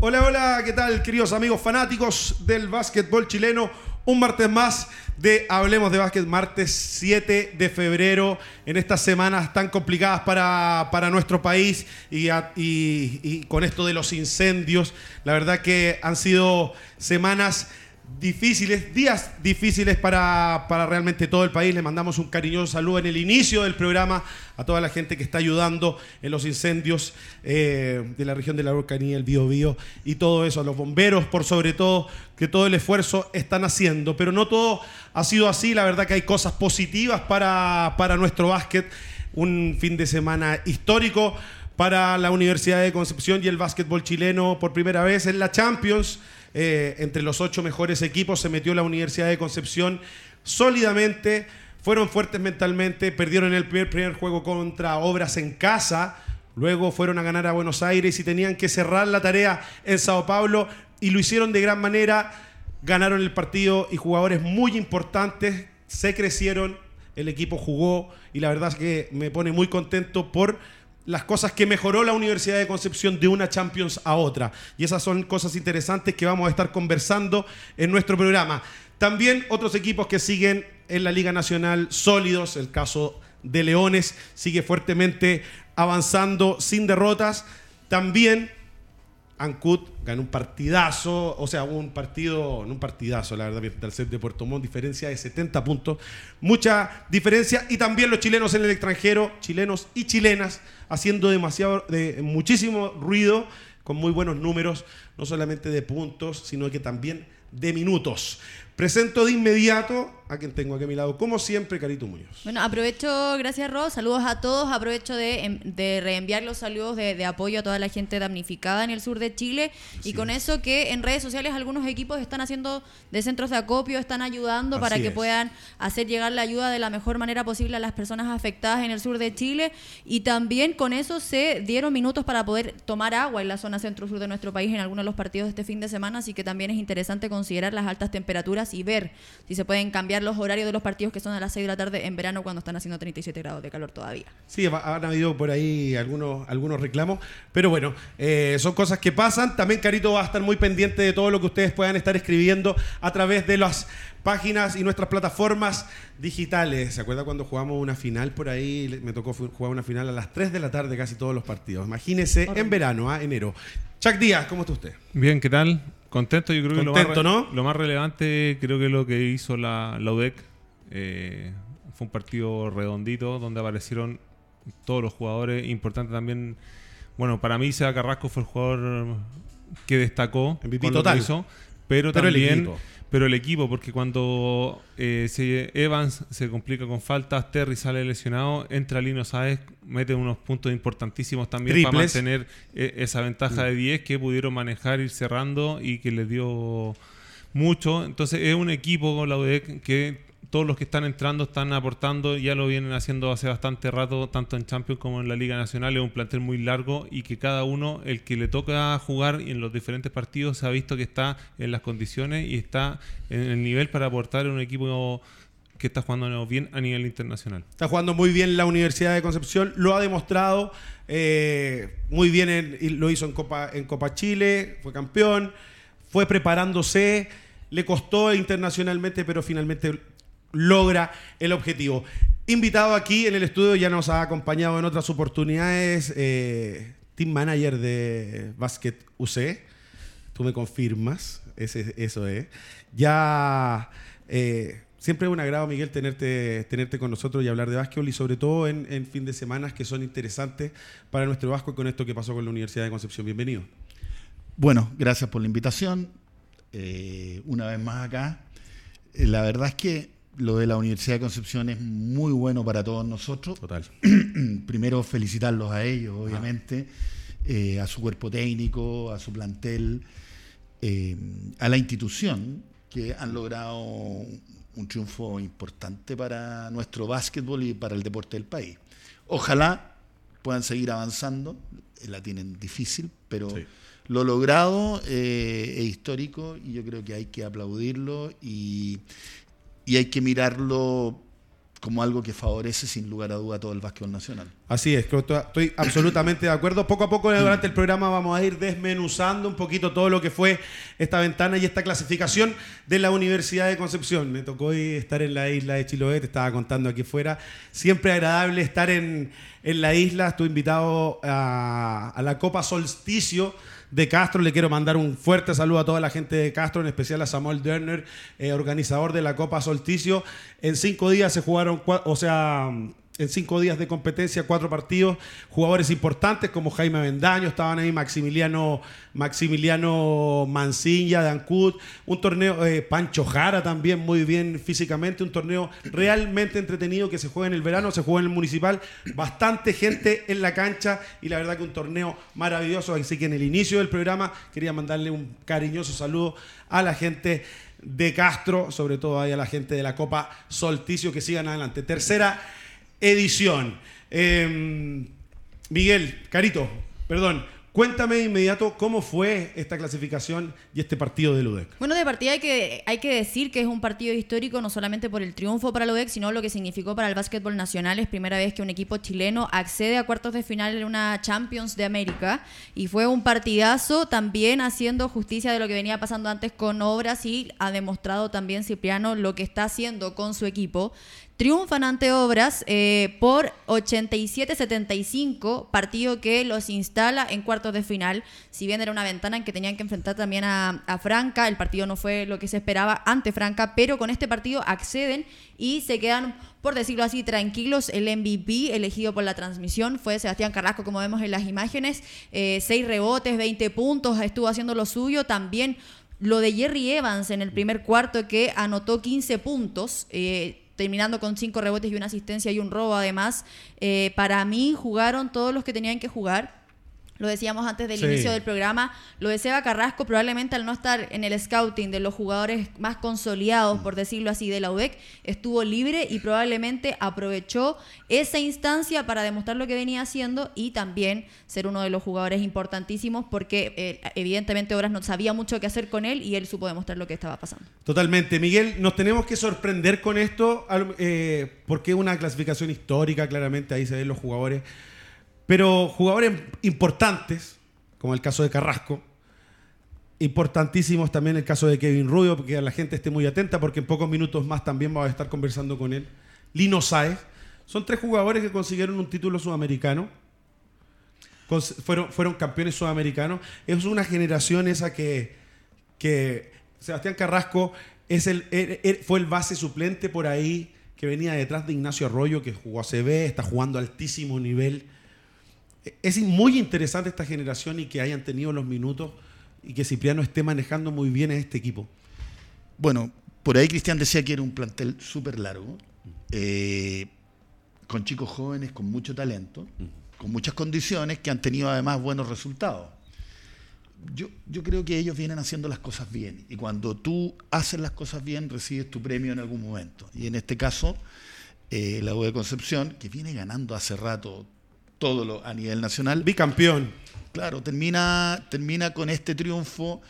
Hola, hola, ¿qué tal, queridos amigos fanáticos del básquetbol chileno? Un martes más de Hablemos de Básquet, martes 7 de febrero, en estas semanas tan complicadas para, para nuestro país y, y con esto de los incendios. La verdad que han sido semanas difíciles, días difíciles para, realmente todo el país. Le mandamos un cariñoso saludo en el inicio del programa a toda la gente que está ayudando en los incendios eh, de la región de la Araucanía, el Biobío y todo eso, a los bomberos por sobre todo, que todo el esfuerzo están haciendo. Pero no todo ha sido así, la verdad que hay cosas positivas para, para nuestro básquet. Un fin de semana histórico para la Universidad de Concepción y el básquetbol chileno por primera vez en la Champions. Eh, entre los ocho mejores equipos se metió la Universidad de Concepción sólidamente, fueron fuertes mentalmente, perdieron el primer, primer juego contra Obras en casa, luego fueron a ganar a Buenos Aires y tenían que cerrar la tarea en Sao Paulo y lo hicieron de gran manera, ganaron el partido y jugadores muy importantes se crecieron, el equipo jugó y la verdad es que me pone muy contento por las cosas que mejoró la Universidad de Concepción de una Champions a otra. Y esas son cosas interesantes que vamos a estar conversando en nuestro programa. También otros equipos que siguen en la Liga Nacional sólidos, el caso de Leones sigue fuertemente avanzando sin derrotas. También Ancut ganó un partidazo, o sea, un partido, no un partidazo, la verdad, del set de Puerto Montt, diferencia de 70 puntos, mucha diferencia, y también los chilenos en el extranjero, chilenos y chilenas, haciendo demasiado, de, muchísimo ruido, con muy buenos números, no solamente de puntos, sino que también de minutos. Presento de inmediato a quien tengo aquí a mi lado, como siempre, Carito Muñoz. Bueno, aprovecho, gracias Ros, saludos a todos, aprovecho de, em, de reenviar los saludos de, apoyo a toda la gente damnificada en el sur de Chile y con eso que en redes sociales algunos equipos están haciendo de centros de acopio, están ayudando para que puedan hacer llegar la ayuda de la mejor manera posible a las personas afectadas en el sur de Chile y también con eso se dieron minutos para poder tomar agua en la zona centro-sur de nuestro país en algunos de los partidos de este fin de semana, así que también es interesante considerar las altas temperaturas y ver si se pueden cambiar los horarios de los partidos que son a las 6 de la tarde en verano cuando están haciendo 37 grados de calor todavía. Sí, han habido por ahí algunos, algunos reclamos, pero bueno, eh, son cosas que pasan. También Carito va a estar muy pendiente de todo lo que ustedes puedan estar escribiendo a través de las páginas y nuestras plataformas digitales. ¿Se acuerda cuando jugamos una final por ahí? Me tocó jugar una final a las 3 de la tarde casi todos los partidos. Imagínese en verano, a enero. Chuck Díaz, ¿cómo está usted? Bien, ¿qué tal? Contento, yo creo que lo más, lo más relevante creo que lo que hizo la, la UDEC eh, fue un partido redondito donde aparecieron todos los jugadores. Importante también, bueno, para mí Seba Carrasco fue el jugador que destacó MVP total. pero, también pero el equipo, porque cuando eh, Evans se complica con faltas, Terry sale lesionado, entra Lino Sáez, mete unos puntos importantísimos también para mantener eh, esa ventaja de 10 que pudieron manejar, ir cerrando y que les dio mucho. Entonces es un equipo con la UDEC que todos los que están entrando están aportando, ya lo vienen haciendo hace bastante rato, tanto en Champions como en la Liga Nacional, es un plantel muy largo y que cada uno, el que le toca jugar en los diferentes partidos, se ha visto que está en las condiciones y está en el nivel para aportar un equipo que está jugando bien a nivel internacional. Está jugando muy bien la Universidad de Concepción, lo ha demostrado eh, muy bien, lo hizo en Copa, en Copa Chile, fue campeón, fue preparándose, le costó internacionalmente, pero finalmente logra el objetivo. Invitado aquí en el estudio, ya nos ha acompañado en otras oportunidades, eh, team manager de Basket UC. Tú me confirmas, ese, eso es. Ya eh, siempre es un agrado, Miguel, tenerte, tenerte con nosotros y hablar de básquetbol y sobre todo en, fin de semanas que son interesantes para nuestro Vasco y con esto que pasó con la Universidad de Concepción. Bienvenido. Bueno, gracias por la invitación. Eh, una vez más acá. La verdad es que lo de la Universidad de Concepción es muy bueno para todos nosotros. Total. Primero felicitarlos a ellos, obviamente, eh, a su cuerpo técnico, a su plantel, eh, a la institución, que han logrado un triunfo importante para nuestro básquetbol y para el deporte del país. Ojalá puedan seguir avanzando, la tienen difícil, pero lo logrado eh, es histórico y yo creo que hay que aplaudirlo y, y hay que mirarlo como algo que favorece sin lugar a duda todo el básquetbol nacional. Así es, estoy absolutamente de acuerdo. Poco a poco durante el programa vamos a ir desmenuzando un poquito todo lo que fue esta ventana y esta clasificación de la Universidad de Concepción. Me tocó hoy estar en la isla de Chiloé, te estaba contando aquí fuera. Siempre agradable estar en, la isla. Estuve invitado a, a la Copa Solsticio de Castro. Le quiero mandar un fuerte saludo a toda la gente de Castro, en especial a Samuel Derner, eh, organizador de la Copa Solsticio. En cinco días se jugaron, o sea, en cinco días de competencia, cuatro partidos, jugadores importantes como Jaime Bendaño, estaban ahí Maximiliano, Maximiliano Mancilla de Ancud, un torneo, eh, Pancho Jara también muy bien físicamente, un torneo realmente entretenido que se juega en el verano, se juega en el municipal, bastante gente en la cancha y la verdad que un torneo maravilloso, así que en el inicio del programa quería mandarle un cariñoso saludo a la gente de Castro, sobre todo ahí a la gente de la Copa Solticio, que sigan adelante. Tercera edición. Em, Miguel, Carito, perdón, Cuéntame de inmediato cómo fue esta clasificación y este partido de Ludec. Bueno, de partida hay que, hay que decir que es un partido histórico no solamente por el triunfo para Ludec, sino lo que significó para el básquetbol nacional. Es primera vez que un equipo chileno accede a cuartos de final en una Champions de América y fue un partidazo también haciendo justicia de lo que venía pasando antes con Obras y ha demostrado también Cipriano lo que está haciendo con su equipo triunfan ante Obras eh, por 87-75, partido que los instala en cuartos de final. Si bien era una ventana en que tenían que enfrentar también a, Franca, el partido no fue lo que se esperaba ante Franca, pero con este partido acceden y se quedan, por decirlo así, tranquilos. El MVP elegido por la transmisión fue Sebastián Carrasco, como vemos en las imágenes. Eh, seis rebotes, 20 puntos, estuvo haciendo lo suyo. También lo de Jerry Evans en el primer cuarto que anotó 15 puntos. Eh, terminando con cinco rebotes y una asistencia y un robo además. Eh, para mí jugaron todos los que tenían que jugar lo decíamos antes del inicio del programa, lo de Seba Carrasco probablemente al no estar en el scouting de los jugadores más consolidados, por decirlo así, de la UDEC, estuvo libre y probablemente aprovechó esa instancia para demostrar lo que venía haciendo y también ser uno de los jugadores importantísimos porque eh, evidentemente Obras no sabía mucho qué hacer con él y él supo demostrar lo que estaba pasando. Totalmente. Miguel, nos tenemos que sorprender con esto eh, porque es una clasificación histórica, claramente ahí se ven los jugadores pero jugadores importantes, como el caso de Carrasco, importantísimos también el caso de Kevin Rubio, porque la gente esté muy atenta, porque en pocos minutos más también vamos a estar conversando con él. Lino Saez. Son tres jugadores que consiguieron un título sudamericano. Fueron, fueron campeones sudamericanos. Es una generación esa que, que Sebastián Carrasco es el, er, er, fue el base suplente por ahí que venía detrás de Ignacio Arroyo, que jugó a CB, está jugando altísimo nivel es muy interesante esta generación y que hayan tenido los minutos y que Cipriano esté manejando muy bien a este equipo. Bueno, por ahí Cristian decía que era un plantel súper largo, eh, con chicos jóvenes con mucho talento, con muchas condiciones que han tenido además buenos resultados. Yo, yo, creo que ellos vienen haciendo las cosas bien y cuando tú haces las cosas bien recibes tu premio en algún momento. Y en este caso, eh, la U de Concepción, que viene ganando hace rato todo lo, a nivel nacional. Bicampeón. Claro, termina, termina con este triunfo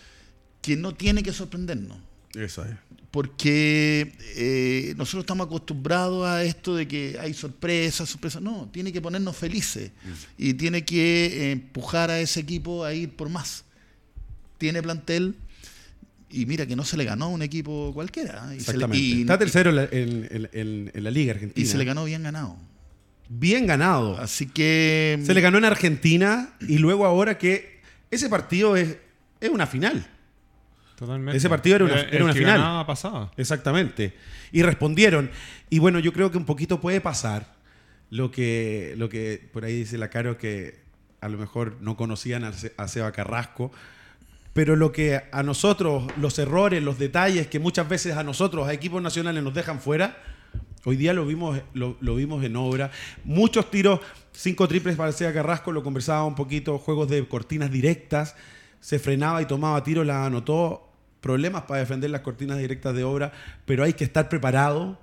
que no tiene que sorprendernos. Eso es. Porque eh, nosotros estamos acostumbrados a esto de que hay sorpresas, sorpresas. No, tiene que ponernos felices mm. y tiene que empujar a ese equipo a ir por más. Tiene plantel y mira que no se le ganó a un equipo cualquiera. ¿eh? Y Está tercero en, en, la Liga Argentina. Y se le ganó bien ganado bien ganado. Así que. Se le ganó en Argentina y luego ahora que ese partido es, es una final. Totalmente. Ese partido era una, era una final. pasada. Exactamente. Y respondieron. Y bueno, yo creo que un poquito puede pasar lo que, lo que por ahí dice la Caro que a lo mejor no conocían a Seba Carrasco. Pero lo que a nosotros, los errores, los detalles que muchas veces a nosotros, a equipos nacionales, nos dejan fuera, Hoy día lo vimos, lo, vimos en obra. Muchos tiros, cinco triples para Carrasco, lo conversaba un poquito, juegos de cortinas directas, se frenaba y tomaba tiro, la anotó. Problemas para defender las cortinas directas de obra, pero hay que estar preparado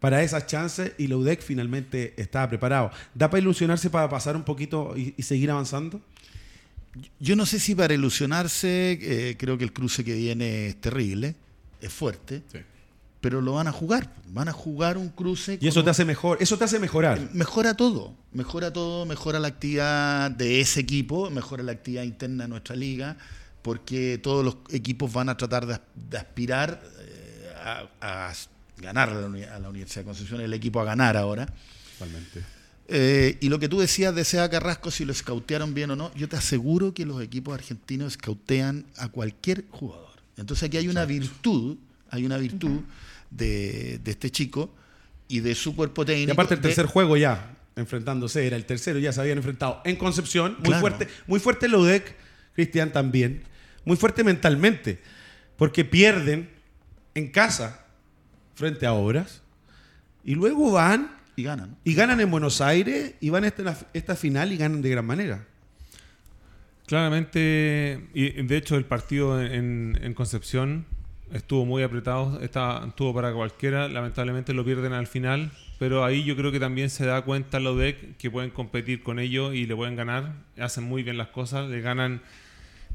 para esas chances y la UDEC finalmente estaba preparado. ¿Da para ilusionarse para pasar un poquito y, seguir avanzando? Yo no sé si para ilusionarse, eh, creo que el cruce que viene es terrible, es fuerte. Pero lo van a jugar. Van a jugar un cruce. Y eso te hace mejor, eso te hace mejorar. Eh, mejora todo, mejora todo, mejora la actividad de ese equipo, mejora la actividad interna de nuestra liga, porque todos los equipos van a tratar de, aspirar eh, a, ganar a la, Universidad de Concepción, el equipo a ganar ahora. Totalmente. Eh, y lo que tú decías de Seba Carrasco, si lo escautearon bien o no, yo te aseguro que los equipos argentinos escautean a cualquier jugador. Entonces aquí hay una virtud, hay una virtud de, este chico y de su cuerpo técnico. Y aparte el tercer juego ya, enfrentándose, era el tercero, ya se habían enfrentado en Concepción, muy fuerte, muy fuerte el UDEC, Cristian también, muy fuerte mentalmente, porque pierden en casa frente a Obras y luego van y ganan. Y ganan en Buenos Aires y van a esta, esta final y ganan de gran manera. Claramente, y de hecho el partido en, en Concepción estuvo muy apretado, estuvo para cualquiera, lamentablemente lo pierden al final, pero ahí yo creo que también se da cuenta los DEC que pueden competir con ellos y le pueden ganar, hacen muy bien las cosas, le ganan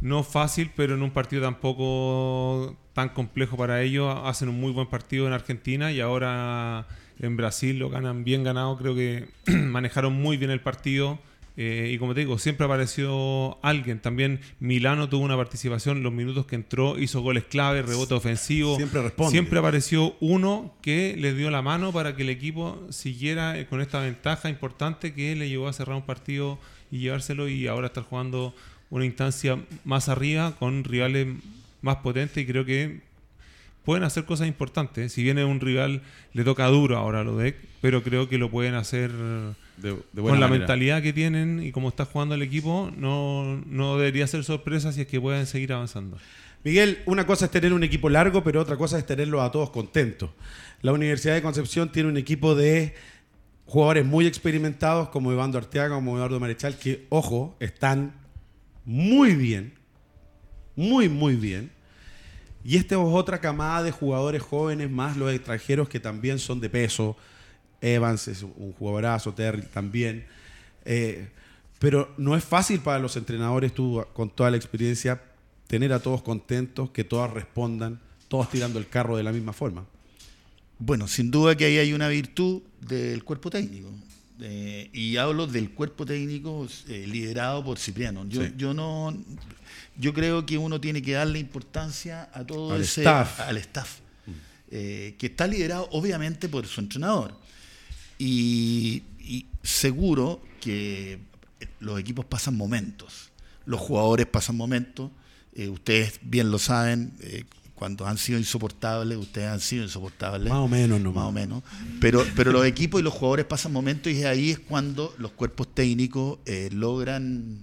no fácil, pero en un partido tampoco tan complejo para ellos, hacen un muy buen partido en Argentina y ahora en Brasil lo ganan bien ganado, creo que manejaron muy bien el partido eh, y como te digo, siempre apareció alguien. También Milano tuvo una participación, los minutos que entró, hizo goles clave, rebote ofensivo. Siempre responde. Siempre apareció uno que le dio la mano para que el equipo siguiera eh, con esta ventaja importante que le llevó a cerrar un partido y llevárselo y ahora estar jugando una instancia más arriba con rivales más potentes y creo que pueden hacer cosas importantes. Si viene un rival, le toca duro ahora a Lodec, pero creo que lo pueden hacer con la mentalidad que tienen y como está jugando el equipo, no, no debería ser sorpresa si es que pueden seguir avanzando. Miguel, una cosa es tener un equipo largo, pero otra cosa es tenerlos a todos contentos. La Universidad de Concepción tiene un equipo de jugadores muy experimentados como Iván Arteaga, como Eduardo Marechal, que, ojo, están muy bien, muy, muy bien. Y esta es otra camada de jugadores jóvenes, más los extranjeros que también son de peso. Evans es un jugadorazo, Terry también. Eh, pero no es fácil para los entrenadores, tú con toda la experiencia, tener a todos contentos, que todos respondan, todos tirando el carro de la misma forma. Bueno, sin duda que ahí hay una virtud del cuerpo técnico. Eh, y hablo del cuerpo técnico eh, liderado por Cipriano. Yo, yo no yo creo que uno tiene que darle importancia a todo al ese staff. al staff, eh, que está liderado obviamente por su entrenador. Y, seguro que los equipos pasan momentos, los jugadores pasan momentos, eh, ustedes bien lo saben, eh, cuando han sido insoportables, ustedes han sido insoportables. Más o menos, no más o menos. Pero, pero los equipos y los jugadores pasan momentos y ahí es cuando los cuerpos técnicos logran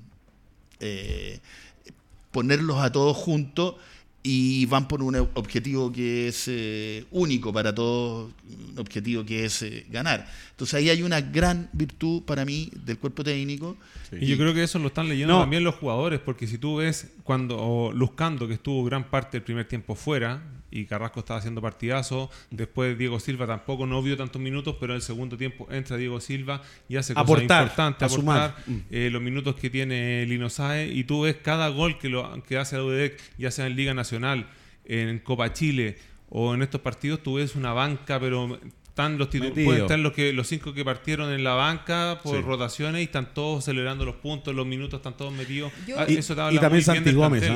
ponerlos a todos juntos y van por un objetivo que es eh, único para todos, un objetivo que es eh, ganar. Entonces ahí hay una gran virtud para mí del cuerpo técnico. Y, yo creo que eso lo están leyendo también los jugadores, porque si tú ves cuando Luzcando, que estuvo gran parte del primer tiempo fuera, y Carrasco estaba haciendo partidazo. Después Diego Silva tampoco no vio tantos minutos, pero en el segundo tiempo entra Diego Silva y hace cosas aportar, importantes, aportar mm. eh, los minutos que tiene Lino Sae y tú ves cada gol que, lo, que hace UDEC, ya sea en Liga Nacional, en Copa Chile o en estos partidos, tú ves una banca, pero están los pueden estar los que los cinco que partieron en la banca por rotaciones y están todos celebrando los puntos, los minutos están todos metidos. Ah, y, eso y también Santi Gómez.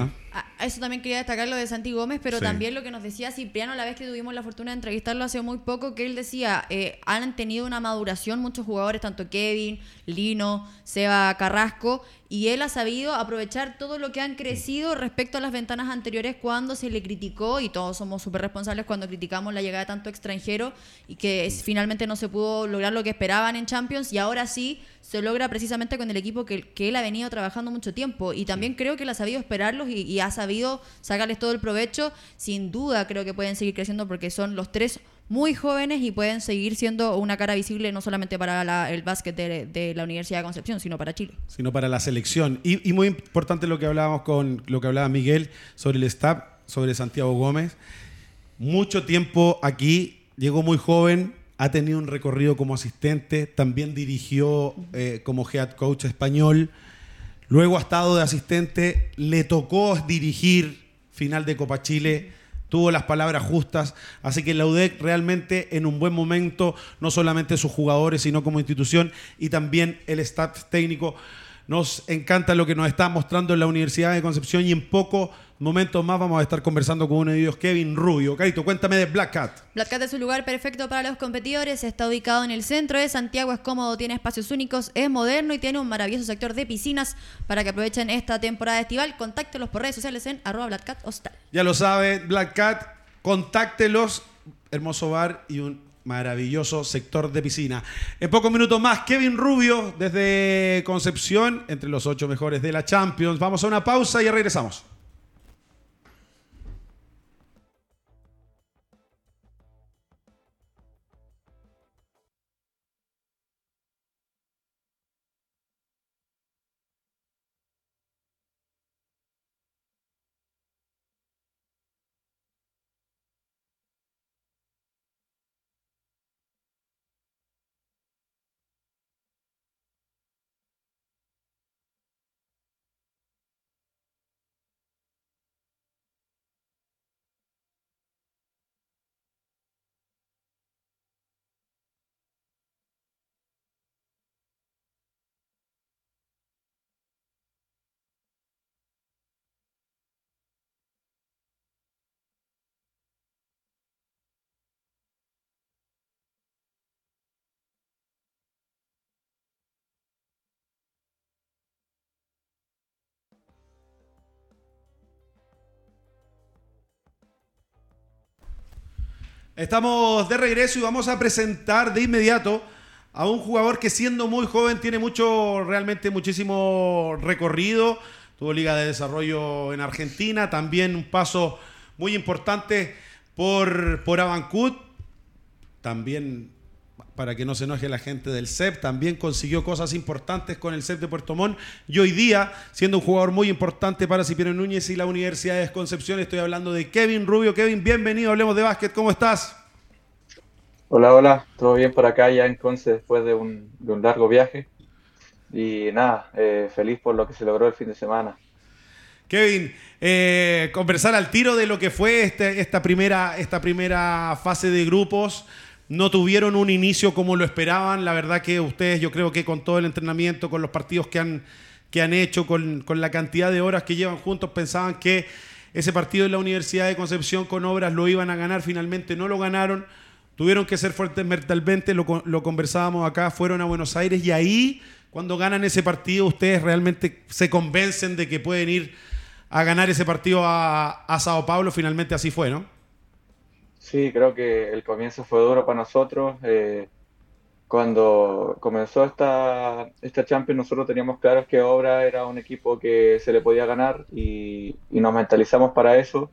Eso también quería destacar lo de Santi Gómez, pero también lo que nos decía Cipriano la vez que tuvimos la fortuna de entrevistarlo hace muy poco, que él decía, eh, han tenido una maduración muchos jugadores, tanto Kevin, Lino, Seba Carrasco, y él ha sabido aprovechar todo lo que han crecido respecto a las ventanas anteriores cuando se le criticó, y todos somos súper responsables cuando criticamos la llegada de tanto extranjero y que finalmente no se pudo lograr lo que esperaban en Champions, y ahora sí se logra precisamente con el equipo que, que él ha venido trabajando mucho tiempo. Y también creo que él ha sabido esperarlos y, ha sabido sacarles todo el provecho. Sin duda creo que pueden seguir creciendo porque son los tres muy jóvenes y pueden seguir siendo una cara visible no solamente para el básquet de, la Universidad de Concepción, sino para Chile. Sino para la selección. Y, muy importante lo que hablábamos con lo que hablaba Miguel sobre el staff, sobre Santiago Gómez. Mucho tiempo aquí, llegó muy joven, ha tenido un recorrido como asistente, también dirigió eh, como head coach español, luego ha estado de asistente, le tocó dirigir final de Copa Chile tuvo las palabras justas, así que la UDEC realmente en un buen momento, no solamente sus jugadores, sino como institución y también el staff técnico. Nos encanta lo que nos está mostrando en la Universidad de Concepción y en poco momentos más vamos a estar conversando con uno de ellos, Kevin Rubio. Carito, cuéntame de Black Cat. Black Cat es un lugar perfecto para los competidores, está ubicado en el centro de Santiago, es cómodo, tiene espacios únicos, es moderno y tiene un maravilloso sector de piscinas para que aprovechen esta temporada estival. Contáctelos por redes sociales en arroba Black Cat Hostal. Ya lo sabe, Black Cat, contáctelos. Hermoso bar y un maravilloso sector de piscina. En pocos minutos más, Kevin Rubio desde Concepción, entre los ocho mejores de la Champions. Vamos a una pausa y regresamos. Estamos de regreso y vamos a presentar de inmediato a un jugador que siendo muy joven tiene mucho, realmente muchísimo recorrido. Tuvo Liga de Desarrollo en Argentina, también un paso muy importante por, por Abancut. También, para que no se enoje la gente del CEP, también consiguió cosas importantes con el CEP de Puerto Montt. Y hoy día, siendo un jugador muy importante para Cipriano Núñez y la Universidad de Concepción, estoy hablando de Kevin Rubio. Kevin, bienvenido, hablemos de básquet. ¿Cómo estás? Hola, hola, todo bien por acá ya en Conce después de un, largo viaje. Y nada, eh, feliz por lo que se logró el fin de semana. Kevin, eh, conversar al tiro de lo que fue este, esta, primera, esta primera fase de grupos. No tuvieron un inicio como lo esperaban. La verdad que ustedes, yo creo que con todo el entrenamiento, con los partidos que han, que han hecho, con, la cantidad de horas que llevan juntos, pensaban que ese partido en la Universidad de Concepción con obras lo iban a ganar. Finalmente no lo ganaron Tuvieron que ser fuertes mentalmente, lo, lo conversábamos acá, fueron a Buenos Aires y ahí, cuando ganan ese partido, ustedes realmente se convencen de que pueden ir a ganar ese partido a, Sao Paulo. Finalmente así fue, ¿no? Sí, creo que el comienzo fue duro para nosotros. Eh, cuando comenzó esta, esta Champions, nosotros teníamos claro que Obra era un equipo que se le podía ganar y, y nos mentalizamos para eso.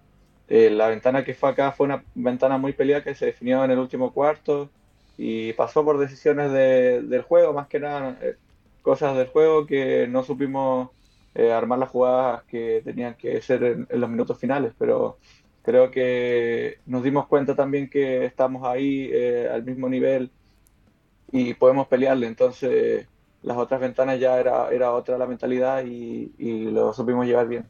Eh, la ventana que fue acá fue una ventana muy peleada que se definió en el último cuarto y pasó por decisiones del juego, más que nada eh, cosas del juego que no supimos eh, armar las jugadas que tenían que ser en, los minutos finales, pero creo que nos dimos cuenta también que estamos ahí al mismo nivel y podemos pelearle, entonces las otras ventanas ya era, era otra la mentalidad y, y lo supimos llevar bien.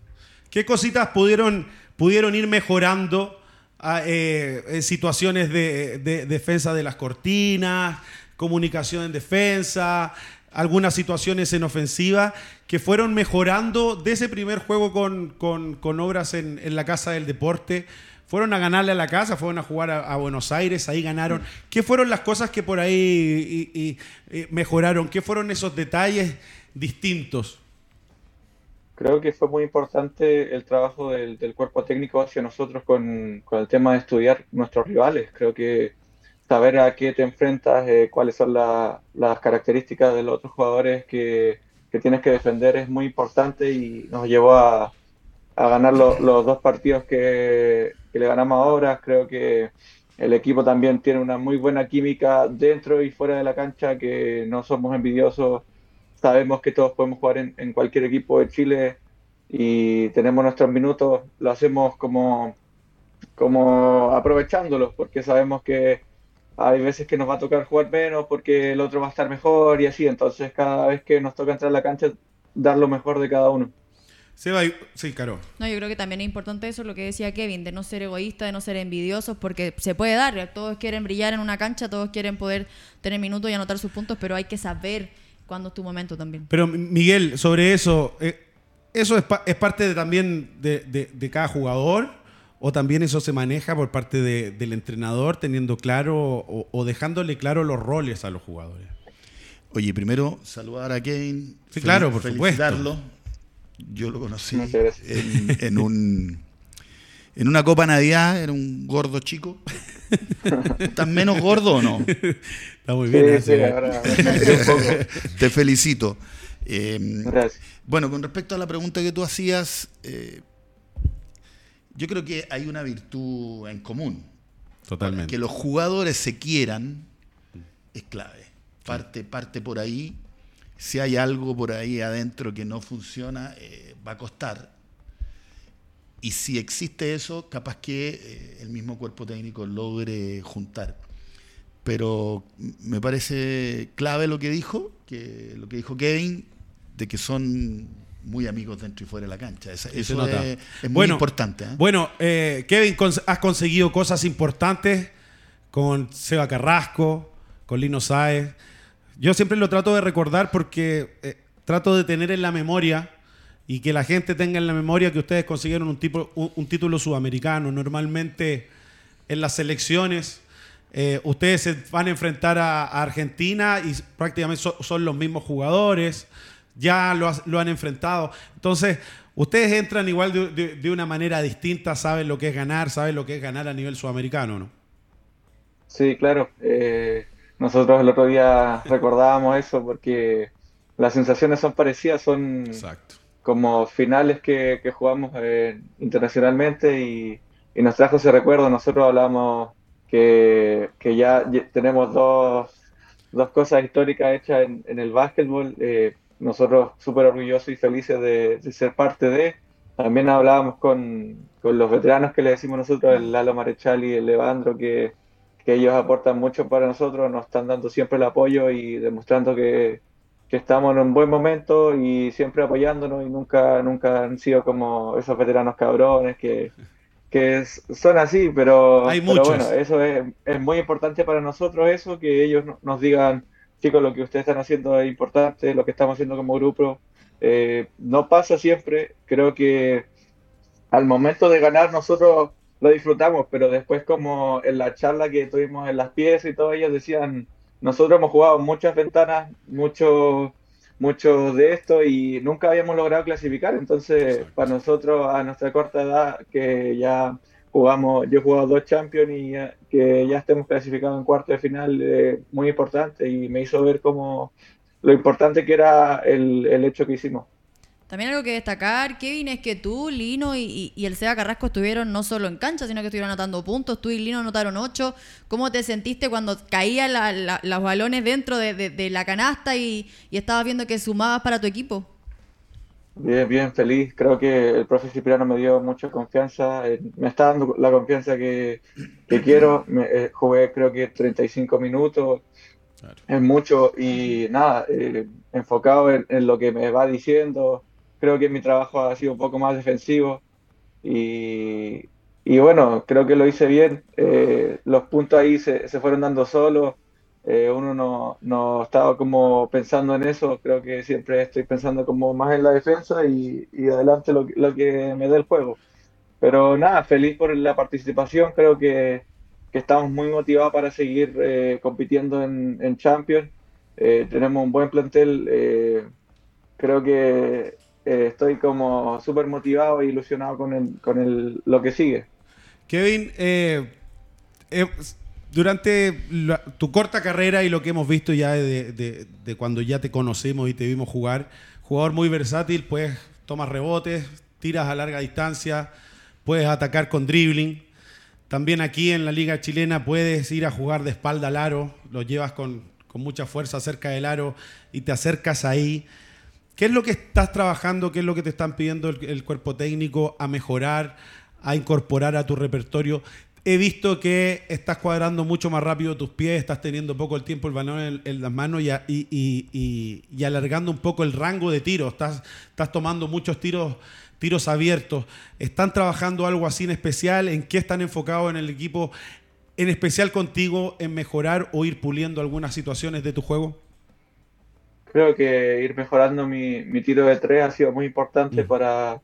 ¿Qué cositas pudieron pudieron ir mejorando ah, eh, situaciones de, defensa de las cortinas, comunicación en defensa, algunas situaciones en ofensiva que fueron mejorando de ese primer juego con, obras en, la Casa del Deporte. Fueron a ganarle a la casa, fueron a jugar a, Buenos Aires, ahí ganaron. ¿Qué fueron las cosas que por ahí mejoraron? ¿Qué fueron esos detalles distintos? Creo que fue muy importante el trabajo del, cuerpo técnico hacia nosotros con, el tema de estudiar nuestros rivales. Creo que saber a qué te enfrentas, eh, cuáles son las características de los otros jugadores que, tienes que defender es muy importante y nos llevó a, ganar los dos partidos que, que, le ganamos ahora. Creo que el equipo también tiene una muy buena química dentro y fuera de la cancha, que no somos envidiosos sabemos que todos podemos jugar en, cualquier equipo de Chile y tenemos nuestros minutos, lo hacemos como, como aprovechándolos, porque sabemos que hay veces que nos va a tocar jugar menos porque el otro va a estar mejor y así, entonces cada vez que nos toca entrar a la cancha, dar lo mejor de cada uno. Se va, sí, Caro. No, yo creo que también es importante eso, lo que decía Kevin, de no ser egoísta, de no ser envidiosos, porque se puede dar. Todos quieren brillar en una cancha, todos quieren poder tener minutos y anotar sus puntos, pero hay que saber cuándo es tu momento también. Pero Miguel, sobre eso, eh, ¿eso es, es, parte de, también de, de, cada jugador? ¿O también eso se maneja por parte del entrenador, teniendo claro o, o dejándole claro los roles a los jugadores? Oye, primero saludar a Kevin. Sí, claro, por felicitarlo. Yo lo conocí en, un en una Copa Navidad, era un gordo chico. ¿Estás menos gordo o no? Está muy bien. Te felicito. Em, Gracias. Bueno, con respecto a la pregunta que tú hacías, eh, yo creo que hay una virtud en común. Totalmente. que los jugadores se quieran es clave. Parte, parte por ahí si hay algo por ahí adentro que no funciona, eh, va a costar. Y si existe eso, capaz que eh, el mismo cuerpo técnico logre juntar. Pero me parece clave lo que dijo, que lo que dijo Kevin, de que son muy amigos dentro y fuera de la cancha. Eso, es, muy importante. ¿eh? Bueno, Kevin, has conseguido cosas importantes con Seba Carrasco, con Lino Sáez. Yo siempre lo trato de recordar porque eh, trato de tener en la memoria y que la gente tenga en la memoria que ustedes consiguieron un, tipo, un, título sudamericano. Normalmente en las selecciones eh, ustedes se van a enfrentar a, Argentina y prácticamente son los mismos jugadores, ya lo, han enfrentado. Entonces, ustedes entran igual de, una manera distinta, saben lo que es ganar, saben lo que es ganar a nivel sudamericano, ¿no? Sí, claro. Eh, nosotros el otro día recordábamos eso porque las sensaciones son parecidas, son como finales que, jugamos eh, internacionalmente y, nos trajo ese recuerdo. Nosotros hablamos que, ya tenemos dos, cosas históricas hechas en, el básquetbol. Eh, nosotros súper orgullosos y felices de, ser parte de. También hablábamos con, con, los veteranos que le decimos nosotros, el Lalo Marechal y el Levandro, que que ellos aportan mucho para nosotros, nos están dando siempre el apoyo y demostrando que, estamos en un buen momento y siempre apoyándonos y nunca, nunca han sido como esos veteranos cabrones que, son así, pero, Hay bueno, eso es, muy importante para nosotros eso, que ellos nos digan, chicos, lo que ustedes están haciendo es importante, lo que estamos haciendo como grupo. Eh, no pasa siempre, creo que al momento de ganar nosotros lo disfrutamos, pero después como en la charla que tuvimos en las piezas y todo, ellos decían, nosotros hemos jugado muchas ventanas, mucho, mucho de esto y nunca habíamos logrado clasificar, entonces para nosotros a nuestra corta edad que ya jugamos, yo he jugado dos Champions y que ya estemos clasificados en cuarto de final, eh, muy importante y me hizo ver como lo importante que era el, el hecho que hicimos. También algo que destacar, Kevin, es que tú, Lino y, el Seba Carrasco estuvieron no solo en cancha, sino que estuvieron anotando puntos. Tú y Lino anotaron ocho. ¿Cómo te sentiste cuando caían los balones dentro de, la canasta y, estabas viendo que sumabas para tu equipo? Bien, bien, feliz. Creo que el profe Cipriano me dio mucha confianza. Eh, me está dando la confianza que, quiero. Me, eh, jugué creo que 35 minutos. Es mucho y nada, eh, enfocado en, lo que me va diciendo, creo que mi trabajo ha sido un poco más defensivo y, bueno, creo que lo hice bien. Los puntos ahí se, fueron dando solos. Eh, uno no, no, estaba como pensando en eso, creo que siempre estoy pensando como más en la defensa y, adelante lo, que me dé el juego. Pero nada, feliz por la participación, creo que, estamos muy motivados para seguir eh, compitiendo en, en Champions. tenemos un buen plantel, creo que eh, estoy como súper motivado e ilusionado con, el, con el, lo que sigue. Kevin, eh, durante tu corta carrera y lo que hemos visto ya de, cuando ya te conocemos y te vimos jugar, jugador muy versátil, pues tomas rebotes, tiras a larga distancia, puedes atacar con dribbling. También aquí en la liga chilena puedes ir a jugar de espalda al aro, lo llevas con, con mucha fuerza cerca del aro y te acercas ahí. ¿Qué es lo que estás trabajando? ¿Qué es lo que te están pidiendo el, cuerpo técnico a mejorar, a incorporar a tu repertorio? He visto que estás cuadrando mucho más rápido tus pies, estás teniendo poco el tiempo el balón en, las manos y, y, y, alargando un poco el rango de tiro. Estás, estás tomando muchos tiros, tiros abiertos. ¿Están trabajando algo así en especial? ¿En qué están enfocados en el equipo? En especial contigo, en mejorar o ir puliendo algunas situaciones de tu juego? Creo que ir mejorando mi, mi tiro de tres ha sido muy importante mm. para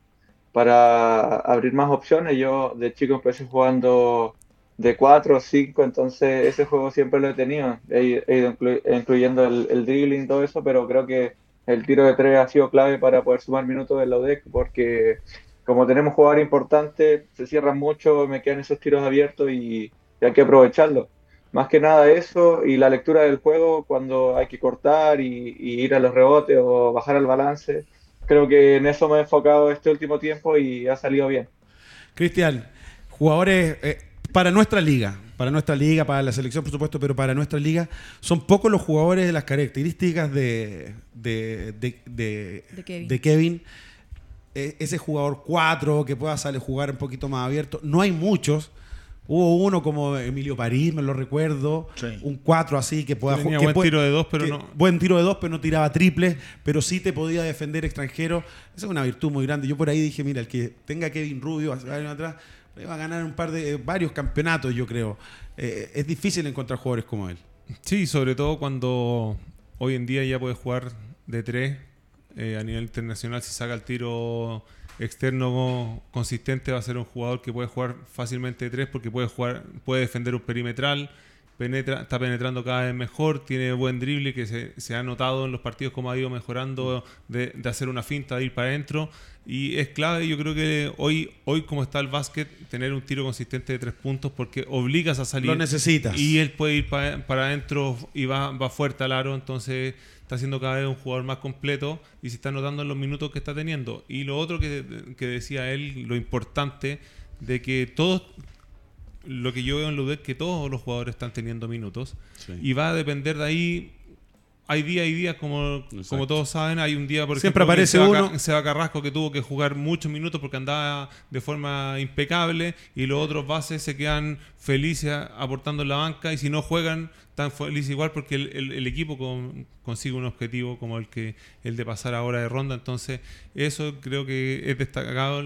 para abrir más opciones. Yo de chico empecé jugando de 4 o 5, entonces ese juego siempre lo he tenido. He, ido incluyendo el, dribbling y todo eso, pero creo que el tiro de 3 ha sido clave para poder sumar minutos en la UDEC, porque como tenemos jugadores importantes, se cierran mucho, me quedan esos tiros abiertos y, hay que aprovecharlo. Más que nada eso y la lectura del juego cuando hay que cortar y, y ir a los rebotes o bajar el balance creo que en eso me he enfocado este último tiempo y ha salido bien. Cristian, jugadores eh, para nuestra liga, para nuestra liga, para la selección por supuesto, pero para nuestra liga, son pocos los jugadores de las características de, de, de, Kevin. E, ese jugador 4 que pueda salir jugar un poquito más abierto. No hay muchos. Hubo uno como Emilio París, me lo recuerdo. Un 4 así que pueda jugar. Buen tiro de dos, pero no. Buen tiro de dos, pero no tiraba triples, pero sí te podía defender extranjero. Esa es una virtud muy grande. Yo por ahí dije, mira, el que tenga Kevin Rubio atrás, va a ganar un par de varios campeonatos, yo creo. Eh, es difícil encontrar jugadores como él. Sí, sobre todo cuando hoy en día ya puedes jugar de tres eh, a nivel internacional si saca el tiro externo consistente va a ser un jugador que puede jugar fácilmente de tres porque puede jugar, puede defender un perimetral, penetra, está penetrando cada vez mejor, tiene buen drible que se, ha notado en los partidos como ha ido mejorando de, hacer una finta, de ir para adentro. Y es clave, yo creo que hoy, hoy como está el básquet, tener un tiro consistente de tres puntos porque obligas a salir. Lo necesitas. Y él puede ir para, para adentro y va, va fuerte al aro, entonces está siendo cada vez un jugador más completo y se está notando en los minutos que está teniendo. Y lo otro que, decía él, lo importante de que todos, lo que yo veo en Ludec, que todos los jugadores están teniendo minutos y va a depender de ahí hay días y días, como, como todos saben. Hay un día, por Siempre aparece uno. Seba Carrasco que tuvo que jugar muchos minutos porque andaba de forma impecable y los otros bases se quedan felices aportando en la banca y si no juegan, tan felices igual porque el, equipo consigue un objetivo como el, que, el de pasar ahora de ronda. Entonces, eso creo que es destacado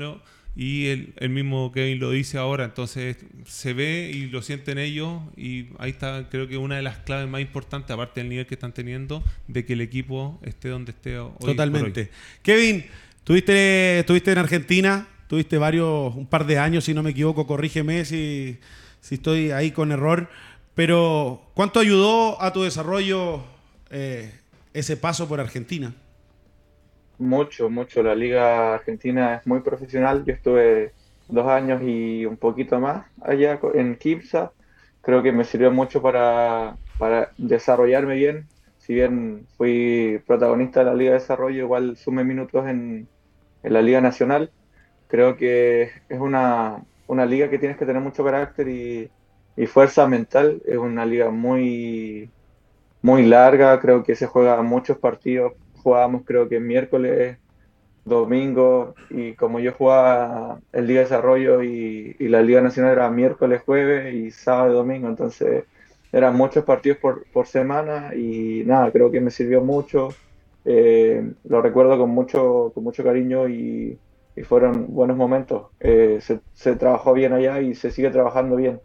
y el, mismo Kevin lo dice ahora, entonces se ve y lo sienten ellos y ahí está creo que una de las claves más importantes, aparte del nivel que están teniendo, de que el equipo esté donde esté hoy. Totalmente. Kevin, tuviste, estuviste en Argentina, tuviste varios, un par de años si no me equivoco, corrígeme si, si estoy ahí con error, pero ¿cuánto ayudó a tu desarrollo eh, ese paso por Argentina? Mucho, mucho. La liga argentina es muy profesional. Yo estuve dos años y un poquito más allá en Kipsa. Creo que me sirvió mucho para, para desarrollarme bien. Si bien fui protagonista de la Liga de Desarrollo, igual sumé minutos en, en la Liga Nacional. Creo que es una, una, liga que tienes que tener mucho carácter y, y fuerza mental. Es una liga muy, muy larga. Creo que se juega muchos partidos jugábamos creo que miércoles, domingo, y como yo jugaba el Día de Desarrollo y, la Liga Nacional era miércoles, jueves y sábado y domingo, entonces eran muchos partidos por, por semana y nada, creo que me sirvió mucho. Eh, lo recuerdo con mucho, con mucho cariño y, fueron buenos momentos. Eh, se, se trabajó bien allá y se sigue trabajando bien.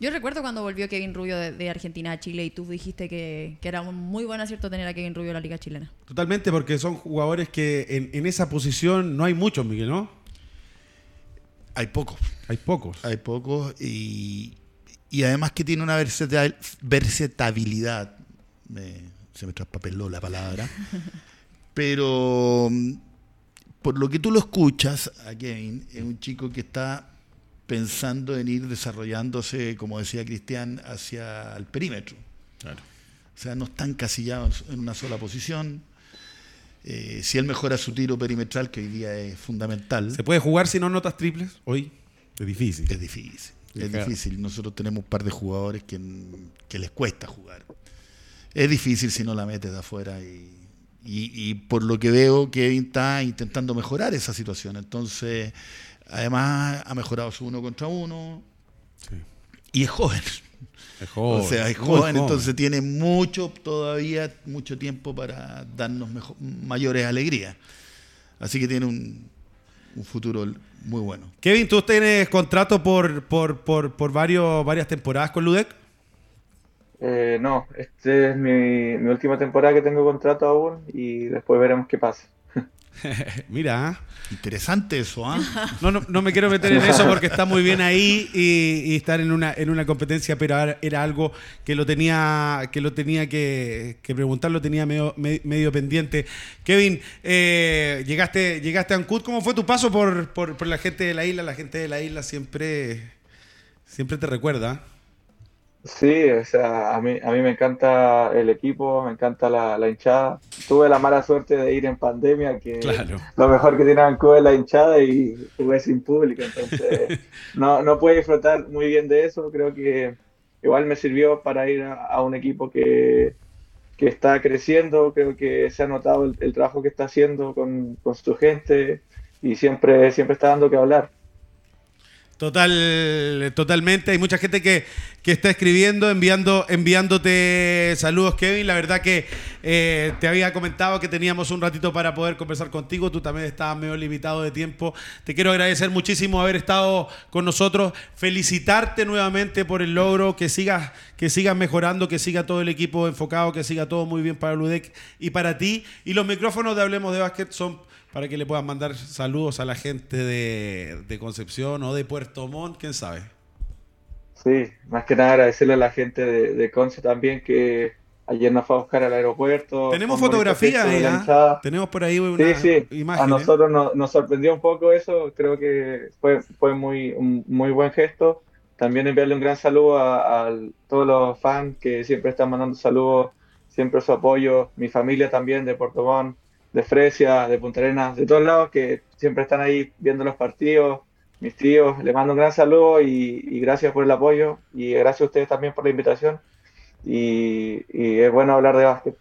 Yo recuerdo cuando volvió Kevin Rubio de, Argentina a Chile y tú dijiste que, era un muy buen acierto tener a Kevin Rubio en la Liga Chilena. Totalmente, porque son jugadores que en, esa posición no hay muchos, Miguel, ¿no? Hay pocos. Hay pocos. Hay pocos y, además que tiene una versatilidad. se me traspapeló la palabra. Pero mm, por lo que tú lo escuchas a Kevin, es un chico que está pensando en ir desarrollándose, como decía Cristian, hacia el perímetro. O sea, no están encasillados en una sola posición. Eh, si él mejora su tiro perimetral, que hoy día es fundamental. ¿Se puede jugar si no notas triples hoy? Es difícil. Es difícil. Es difícil. Nosotros tenemos un par de jugadores que, les cuesta jugar. Es difícil si no la metes de afuera y, y, por lo que veo, Kevin está intentando mejorar esa situación. Entonces, Además, ha mejorado su uno contra uno. Y es joven. Es joven. O sea, es joven, entonces tiene mucho todavía, mucho tiempo para darnos mayores alegrías. Así que tiene un, futuro muy bueno. Kevin, ¿tú tienes contrato por, por, por, por varios, varias temporadas con Ludec? Eh, no, esta es mi, mi última temporada que tengo contrato aún y después veremos qué pasa. Mira. Interesante eso, ¿ah? No, no, me quiero meter en eso porque está muy bien ahí y, estar en una, en una competencia, pero era algo que lo tenía que, lo tenía que, preguntar, lo tenía medio, medio pendiente. Kevin, eh, llegaste, llegaste a Ancud, ¿cómo fue tu paso por, por, la gente de la isla? La gente de la isla siempre, siempre te recuerda. Sí, o sea, a mí, a mí me encanta el equipo, me encanta la, hinchada. Tuve la mala suerte de ir en pandemia, que lo mejor que tiene Vancouver es la hinchada y jugué sin público, entonces no, no pude disfrutar muy bien de eso. Creo que igual me sirvió para ir a, un equipo que, que, está creciendo, creo que se ha notado el, trabajo que está haciendo con, con su gente y siempre, siempre está dando que hablar. Total, totalmente. Hay mucha gente que, está escribiendo, enviando, enviándote saludos, Kevin. La verdad que eh, te había comentado que teníamos un ratito para poder conversar contigo. Tú también estabas medio limitado de tiempo. Te quiero agradecer muchísimo haber estado con nosotros. Felicitarte nuevamente por el logro. Que sigas, que sigas mejorando, que siga todo el equipo enfocado, que siga todo muy bien para Ludec y para ti. Y los micrófonos de Hablemos de Básquet son para que le puedan mandar saludos a la gente de, Concepción o de Puerto Montt, quién sabe. Sí, más que nada agradecerle a la gente de, de Conce también que ayer nos fue a buscar al aeropuerto. Tenemos fotografías ¿ah? Tenemos por ahí una sí, sí. A nosotros nos, sorprendió un poco eso, creo que fue, fue muy, un muy buen gesto. También enviarle un gran saludo a, a todos los fans que siempre están mandando saludos, siempre su apoyo, mi familia también de Puerto Montt de Fresia, de Punta Arenas, de todos lados que siempre están ahí viendo los partidos, mis tíos, les mando un gran saludo y, gracias por el apoyo y gracias a ustedes también por la invitación y, es bueno hablar de básquet.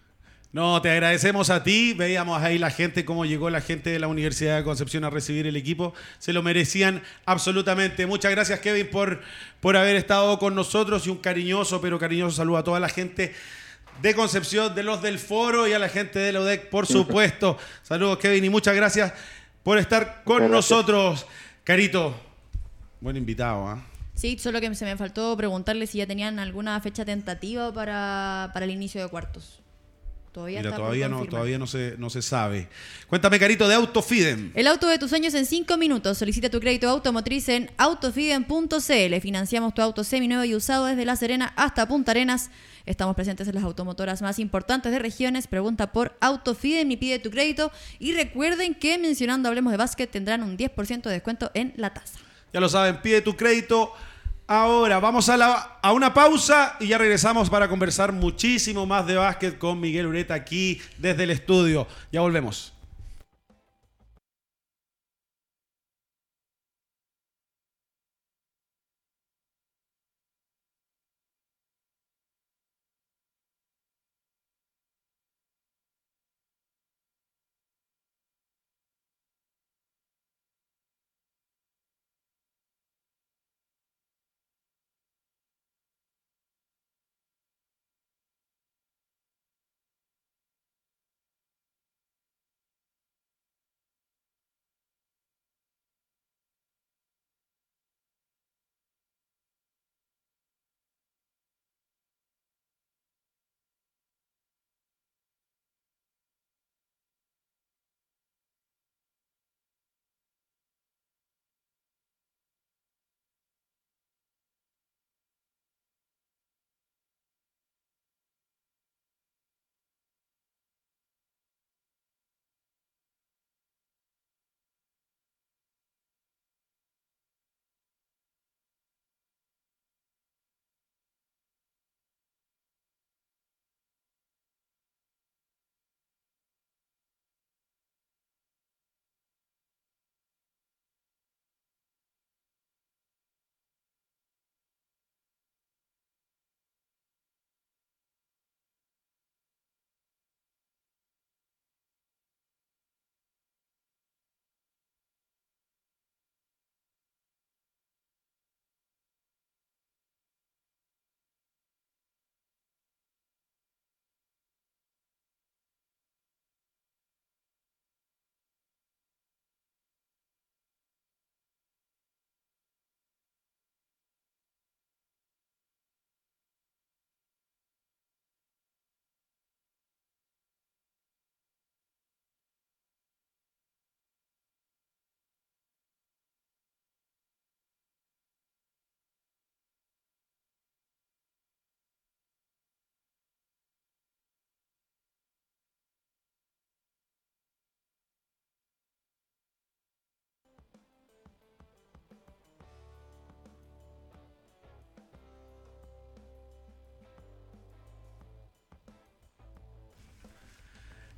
No, te agradecemos a ti. Veíamos ahí la gente, cómo llegó la gente de la Universidad de Concepción a recibir el equipo. Se lo merecían absolutamente. Muchas gracias, Kevin, por, por haber estado con nosotros y un cariñoso, pero cariñoso saludo a toda la gente de Concepción, de los del foro y a la gente de la UDEC, por supuesto. Saludos, Kevin, y muchas gracias por estar con nosotros. Carito, buen invitado. ¿ah? Sí, solo que se me faltó preguntarle si ya tenían alguna fecha tentativa para, para el inicio de cuartos. Todavía, todavía no, todavía no se, no se sabe. Cuéntame, Carito, de Autofiden. El auto de tus sueños en cinco minutos. Solicita tu crédito automotriz en autofiden.cl. Financiamos tu auto seminuevo y usado desde La Serena hasta Punta Arenas. Estamos presentes en las automotoras más importantes de regiones. Pregunta por Autofiden y pide tu crédito. Y recuerden que mencionando Hablemos de Básquet tendrán un 10% de descuento en la tasa. Ya lo saben, pide tu crédito Ahora vamos a, la, a, una pausa y ya regresamos para conversar muchísimo más de básquet con Miguel Ureta aquí desde el estudio. Ya volvemos.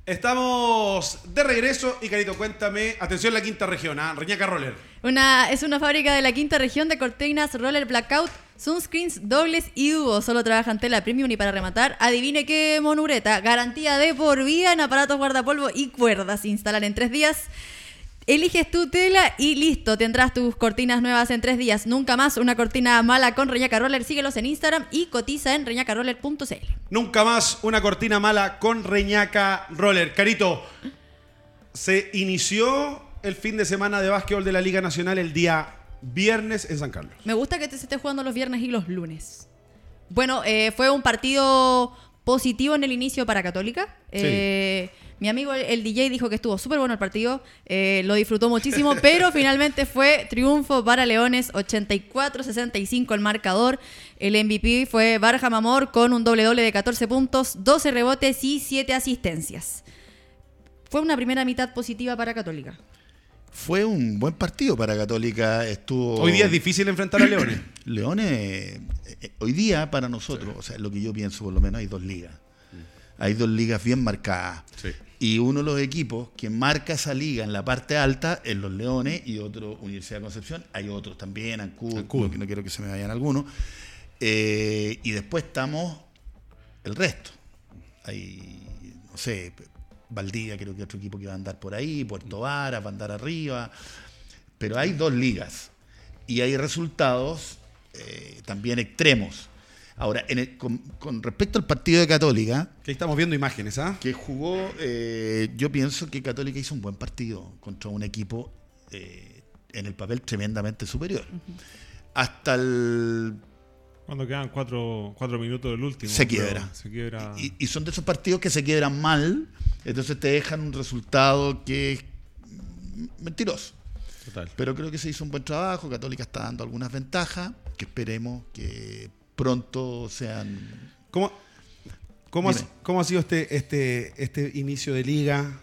Estamos de regreso y Carito, cuéntame, atención la quinta región, ¿ah? Reñaca Roller. Una, es una fábrica de la quinta región de cortinas Roller Blackout, sunscreens dobles y Hugo. Solo trabajan tela premium y para rematar, adivine qué monureta. Garantía de por vida en aparatos guardapolvo y cuerdas. Instalan en tres días. Eliges tu tela y listo, tendrás tus cortinas nuevas en tres días. Nunca más una cortina mala con Reñaca Roller. Síguelos en Instagram y cotiza en reñacaroller.cl. Nunca más una cortina mala con Reñaca Roller. Carito, se inició el fin de semana de básquetbol de la Liga Nacional el día viernes en San Carlos. Me gusta que se esté jugando los viernes y los lunes. Bueno, eh, fue un partido positivo en el inicio para Católica. Sí. Eh, mi amigo el, DJ dijo que estuvo súper bueno el partido, eh, lo disfrutó muchísimo, pero finalmente fue triunfo para Leones, 84-65 el marcador. El MVP fue Barja Mamor con un doble doble de 14 puntos, 12 rebotes y 7 asistencias. Fue una primera mitad positiva para Católica. Fue un buen partido para Católica. Estuvo. Hoy día es difícil enfrentar a Leones. Leones, eh, hoy día para nosotros, o sea, lo que yo pienso por lo menos, hay dos ligas. Hay dos ligas bien marcadas. Sí. Y uno de los equipos que marca esa liga en la parte alta es los Leones y otro Universidad de Concepción. Hay otros también, Ancud, no, no quiero que se me vayan algunos. Eh, y después estamos el resto. Hay, no sé, Valdivia creo que otro equipo que va a andar por ahí, Puerto Vara va a andar arriba. Pero hay dos ligas y hay resultados eh, también extremos. Ahora, con, respecto al partido de Católica. Que estamos viendo imágenes, ¿ah? Que jugó. Eh, yo pienso que Católica hizo un buen partido contra un equipo eh, en el papel tremendamente superior. Hasta el. Cuando quedan cuatro, minutos del último. Se quiebra. Y, son de esos partidos que se quiebran mal, entonces te dejan un resultado que es mentiroso. Total. Pero creo que se hizo un buen trabajo, Católica está dando algunas ventajas, que esperemos que pronto sean... ¿Cómo, cómo, ha, cómo ha, sido este, este, este inicio de liga?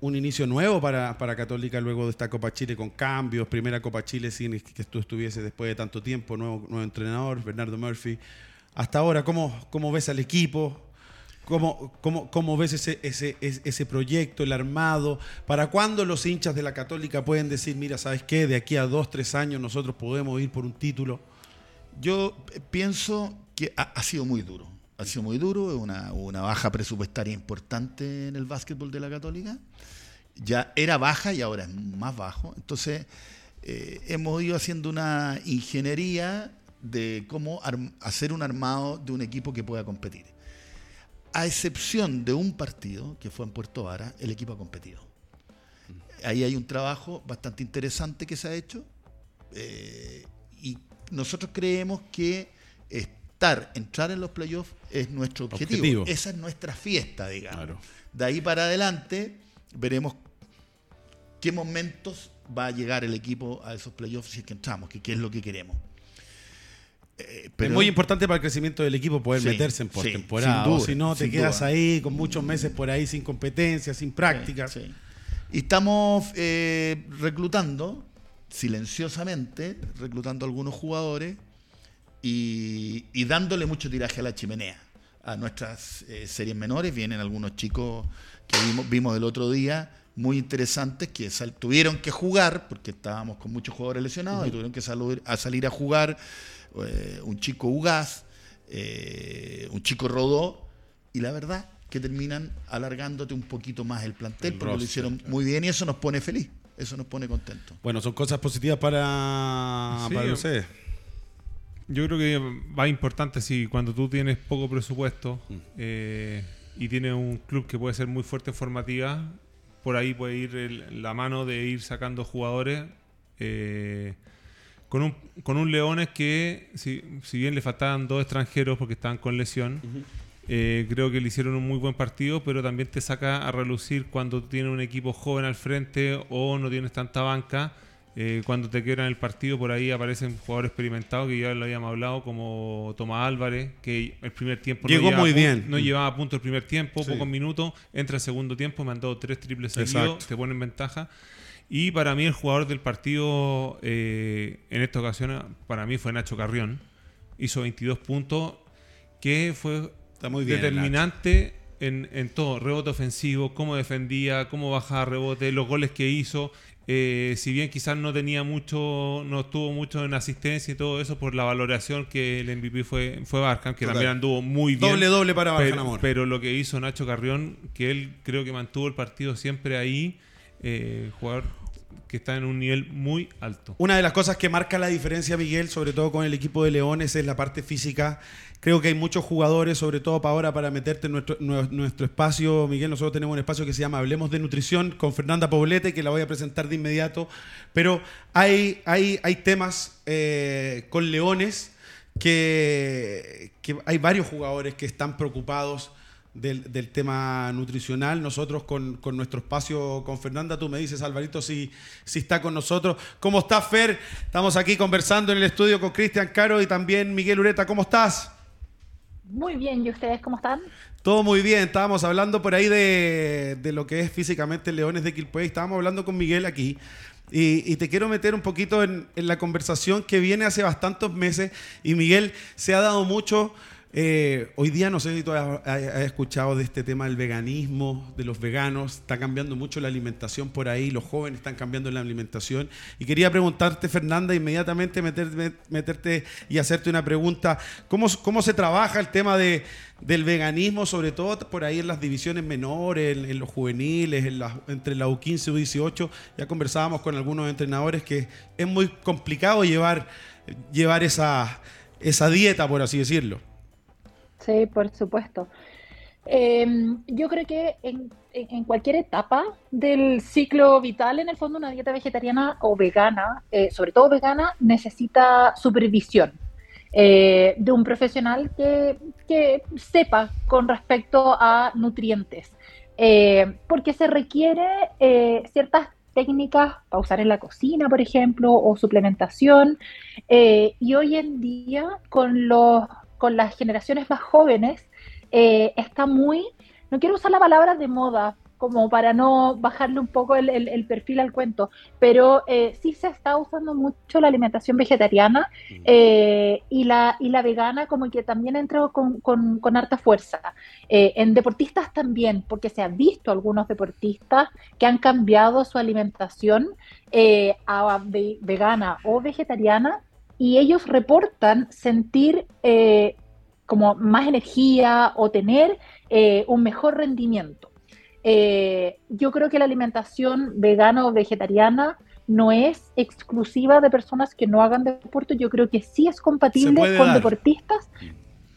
Un inicio nuevo para, para, Católica luego de esta Copa Chile con cambios, primera Copa Chile sin que tú estuviese después de tanto tiempo, nuevo, nuevo entrenador, Bernardo Murphy. Hasta ahora, ¿cómo, cómo ves al equipo? ¿Cómo, cómo, cómo ves ese, ese, ese, proyecto, el armado? ¿Para cuándo los hinchas de la Católica pueden decir, mira, ¿sabes qué? De aquí a dos, tres años nosotros podemos ir por un título? Yo pienso que ha, sido muy duro. Ha sido muy duro, es una, una, baja presupuestaria importante en el básquetbol de la Católica. Ya era baja y ahora es más bajo. Entonces, eh, hemos ido haciendo una ingeniería de cómo hacer un armado de un equipo que pueda competir. A excepción de un partido, que fue en Puerto Vara, el equipo ha competido. Ahí hay un trabajo bastante interesante que se ha hecho. Eh, y nosotros creemos que estar, entrar en los playoffs es nuestro objetivo. Esa es nuestra fiesta, digamos. De ahí para adelante veremos qué momentos va a llegar el equipo a esos playoffs si es que entramos, que qué es lo que queremos. Eh, es muy importante para el crecimiento del equipo poder meterse en postemporada. si no, te quedas ahí con muchos meses por ahí sin competencia, sin prácticas. Y estamos eh, reclutando silenciosamente, reclutando a algunos jugadores y, dándole mucho tiraje a la chimenea. A nuestras eh, series menores vienen algunos chicos que vimos, vimos el otro día, muy interesantes, que tuvieron que jugar, porque estábamos con muchos jugadores lesionados, y tuvieron que salir a, salir a jugar eh, un chico Ugaz, eh, un chico Rodó, y la verdad que terminan alargándote un poquito más el plantel, porque lo hicieron muy bien y eso nos pone feliz. Eso nos pone contentos. Bueno, son cosas positivas para, para ustedes. Yo creo que va importante, si cuando tú tienes poco presupuesto mm. eh, y tienes un club que puede ser muy fuerte en formativa, por ahí puede ir la mano de ir sacando jugadores. Eh, con un, con un Leones que, si, si, bien le faltaban dos extranjeros porque estaban con lesión, eh, creo que le hicieron un muy buen partido, pero también te saca a relucir cuando tienes un equipo joven al frente o no tienes tanta banca. Eh, cuando te quedan el partido, por ahí aparecen jugadores experimentados que ya lo habíamos hablado, como Tomás Álvarez, que el primer tiempo Llegó no, muy bien. no llevaba a punto el primer tiempo, pocos minutos, entra el segundo tiempo, mandó tres triples seguidos, te pone en ventaja. Y para mí el jugador del partido eh, en esta ocasión, para mí fue Nacho Carrión. Hizo 22 puntos, que fue muy determinante en, en todo, rebote ofensivo, cómo defendía, cómo bajaba rebote, los goles que hizo. Eh, si bien quizás no tenía mucho, no estuvo mucho en asistencia y todo eso por la valoración que el MVP fue, fue Barcan, que también anduvo muy bien. Doble, doble para Barcan pero, Amor. Pero lo que hizo Nacho Carrión, que él creo que mantuvo el partido siempre ahí, eh, jugador que está en un nivel muy alto. Una de las cosas que marca la diferencia, Miguel, sobre todo con el equipo de Leones, es la parte física. Creo que hay muchos jugadores, sobre todo para ahora, para meterte en nuestro, nuestro espacio. Miguel, nosotros tenemos un espacio que se llama Hablemos de Nutrición con Fernanda Poblete, que la voy a presentar de inmediato. Pero hay, hay, hay temas eh, con Leones que, que hay varios jugadores que están preocupados del, tema nutricional. Nosotros con, nuestro espacio con Fernanda, tú me dices, Alvarito, si, si está con nosotros. ¿Cómo estás, Fer? Estamos aquí conversando en el estudio con Cristian Caro y también Miguel Ureta. ¿Cómo estás? Muy bien, ¿y ustedes cómo están? Todo muy bien, estábamos hablando por ahí de, lo que es físicamente Leones de Quilpué, estábamos hablando con Miguel aquí. Y, te quiero meter un poquito en, en la conversación que viene hace bastantes meses y Miguel se ha dado mucho eh, hoy día no sé si tú has, escuchado de este tema del veganismo, de los veganos. Está cambiando mucho la alimentación por ahí, los jóvenes están cambiando la alimentación. Y quería preguntarte, Fernanda, inmediatamente meterte, y hacerte una pregunta. ¿Cómo, cómo se trabaja el tema de, del veganismo, sobre todo por ahí en las divisiones menores, en, los juveniles, en entre la U15 y U18? Ya conversábamos con algunos entrenadores que es muy complicado llevar, llevar esa, esa dieta, por así decirlo. Sí, por supuesto. Em, yo creo que en, cualquier etapa del ciclo vital, en el fondo, una dieta vegetariana o vegana, eh, sobre todo vegana, necesita supervisión eh, de un profesional que, que, sepa con respecto a nutrientes, eh, porque se requiere ciertas técnicas para usar en la cocina, por ejemplo, o suplementación. y hoy en día, con los con las generaciones más jóvenes eh, está muy, no quiero usar la palabra de moda, como para no bajarle un poco el, perfil al cuento, pero eh, sí se está usando mucho la alimentación vegetariana eh, y, la, y la vegana como que también entra con, con, harta fuerza. en deportistas también, porque se ha visto algunos deportistas que han cambiado su alimentación a vegana o vegetariana y ellos reportan sentir eh, como más energía o tener eh, un mejor rendimiento. Eh, yo creo que la alimentación vegana o vegetariana no es exclusiva de personas que no hagan deporte, yo creo que sí es compatible con deportistas,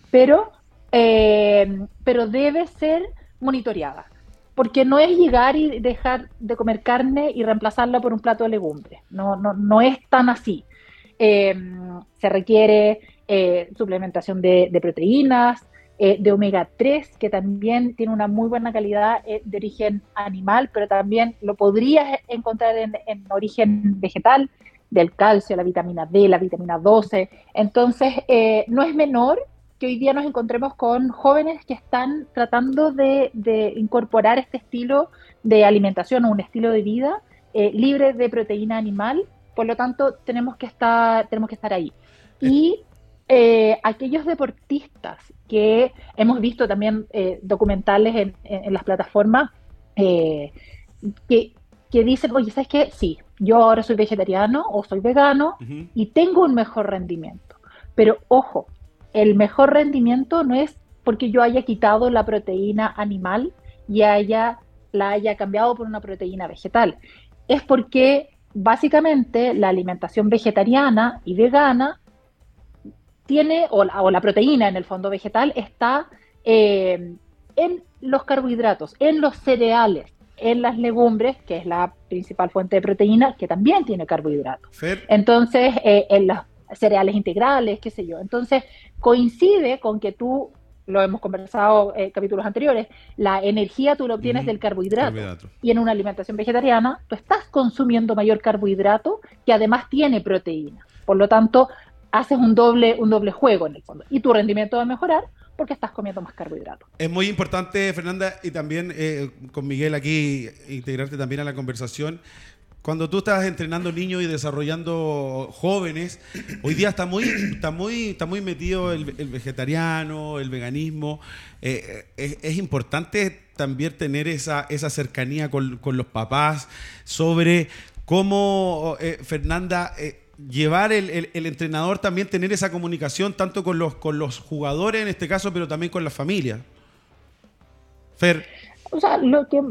pero, pero debe ser monitoreada, porque no es llegar y dejar de comer carne y reemplazarla por un plato de legumbres, no, no, no es tan así. Em, se requiere eh, suplementación de, proteínas, eh, de omega 3, que también tiene una muy buena calidad eh, de origen animal, pero también lo podrías encontrar en, origen vegetal, del calcio, la vitamina D, la vitamina 12. Entonces, no es menor que hoy día nos encontremos con jóvenes que están tratando de, de incorporar este estilo de alimentación o un estilo de vida libre de proteína animal por lo tanto, tenemos que estar, tenemos que estar ahí. Y eh, aquellos deportistas que hemos visto también eh, documentales en, las plataformas eh, que, dicen, oye, ¿sabes qué? Sí, yo ahora soy vegetariano o soy vegano y tengo un mejor rendimiento. Pero ojo, el mejor rendimiento no es porque yo haya quitado la proteína animal y haya, la haya cambiado por una proteína vegetal. Es porque básicamente la alimentación vegetariana y vegana tiene, o la, proteína en el fondo vegetal está eh, en los carbohidratos, en los cereales, en las legumbres, que es la principal fuente de proteína, que también tiene carbohidratos. Entonces, eh, en los cereales integrales, qué sé yo. Entonces, coincide con que tú lo hemos conversado en capítulos anteriores, la energía tú lo obtienes del carbohidrato. Y en una alimentación vegetariana, tú estás consumiendo mayor carbohidrato que además tiene proteína. Por lo tanto, haces un doble, un doble juego en el fondo. Y tu rendimiento va a mejorar porque estás comiendo más carbohidrato. Es muy importante, Fernanda, y también eh, con Miguel aquí, integrarte también a la conversación. Cuando tú estás entrenando niños y desarrollando jóvenes, hoy día está muy, está muy, está muy metido el, vegetariano, el veganismo. Eh, es, importante también tener esa, esa cercanía con, los papás sobre cómo, eh, Fernanda, eh, llevar el, el, entrenador también tener esa comunicación tanto con los, con los jugadores en este caso, pero también con la familia. Fer. O sea, lo que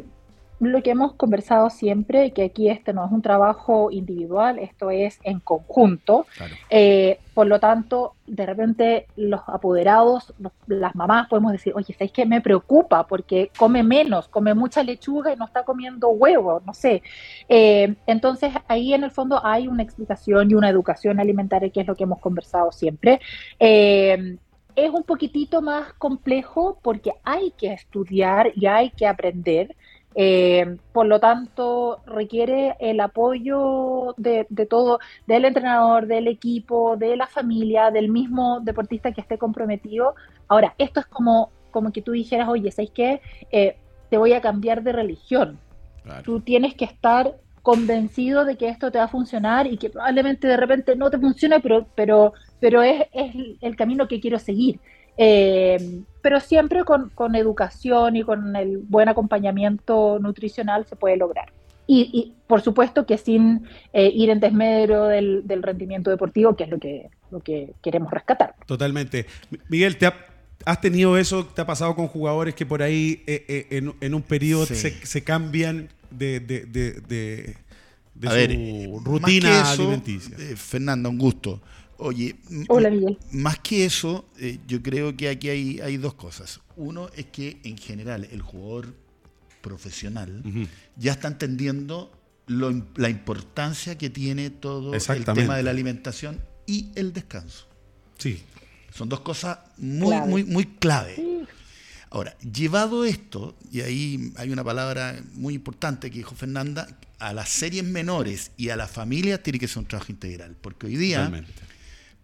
lo que hemos conversado siempre, que aquí este no es un trabajo individual, esto es en conjunto. Eh, por lo tanto, de repente los apoderados, las mamás podemos decir, oye, ¿sabes qué? Me preocupa porque come menos, come mucha lechuga y no está comiendo huevo, no sé. Eh, entonces, ahí en el fondo hay una explicación y una educación alimentaria, que es lo que hemos conversado siempre. Eh, es un poquitito más complejo porque hay que estudiar y hay que aprender. Eh, por lo tanto, requiere el apoyo de, todo, del entrenador, del equipo, de la familia, del mismo deportista que esté comprometido. Ahora, esto es como, como que tú dijeras, oye, ¿sabes qué? Eh, te voy a cambiar de religión. Tú tienes que estar convencido de que esto te va a funcionar y que probablemente de repente no te funcione, pero, pero, pero es, es el camino que quiero seguir. Eh, pero siempre con, educación y con el buen acompañamiento nutricional se puede lograr. Y, por supuesto que sin eh, ir en desmedro del, rendimiento deportivo, que es lo que, lo que queremos rescatar. Totalmente. Miguel, ¿te ¿has tenido eso? ¿Te ha pasado con jugadores que por ahí eh, en, un periodo se, cambian de, de, de, su rutina alimenticia? Fernando, un gusto. Oye, más que eso, eh, yo creo que aquí hay, hay, dos cosas. Uno es que en general el jugador profesional ya está entendiendo la importancia que tiene todo el tema de la alimentación y el descanso. Sí. Son dos cosas muy, muy, muy clave. Ahora, llevado esto, y ahí hay una palabra muy importante que dijo Fernanda, a las series menores y a las familias tiene que ser un trabajo integral, porque hoy día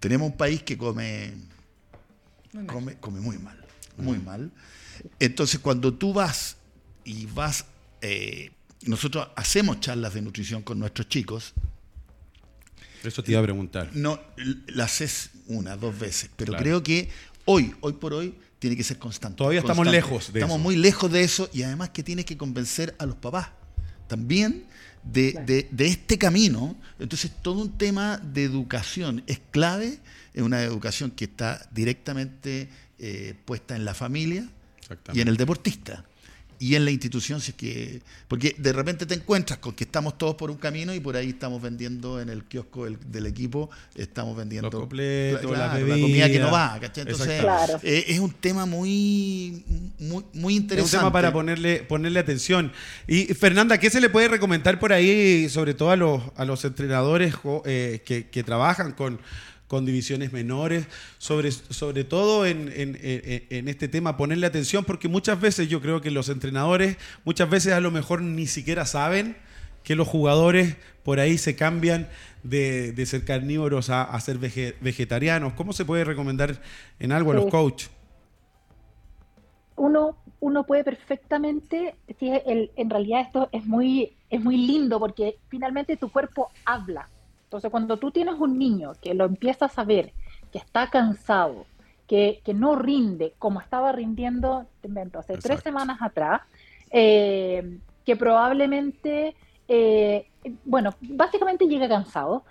tenemos un país que come, come, come muy mal, muy mal. Entonces, cuando tú vas y vas, eh, nosotros hacemos charlas de nutrición con nuestros chicos. Eso te iba a preguntar. No, las haces una, dos veces, pero creo que hoy, hoy por hoy, tiene que ser constante. Todavía estamos lejos de Estamos muy lejos de eso y además que tienes que convencer a los papás también de, este camino. Entonces, todo un tema de educación es clave, es una educación que está directamente eh, puesta en la familia y en el deportista y en la institución, si es que. Porque de repente te encuentras con que estamos todos por un camino y por ahí estamos vendiendo en el kiosco del, equipo, estamos vendiendo completo, la, comida que no va. Entonces, eh, es un tema muy, muy, interesante. Es un tema para ponerle, ponerle atención. Y Fernanda, ¿qué se le puede recomendar por ahí, sobre todo a los, a los entrenadores eh, que, que trabajan con con divisiones menores, sobre, sobre todo en, este tema, ponerle atención, porque muchas veces yo creo que los entrenadores, muchas veces a lo mejor ni siquiera saben que los jugadores por ahí se cambian de, ser carnívoros a, ser vegetarianos. ¿Cómo se puede recomendar en algo a los coaches? Uno, uno puede perfectamente, en realidad esto es muy, es muy lindo porque finalmente tu cuerpo habla entonces, cuando tú tienes un niño que lo empiezas a ver, que está cansado, que, no rinde como estaba rindiendo, te invento, hace tres semanas atrás, eh, que probablemente, eh, bueno, básicamente llega cansado,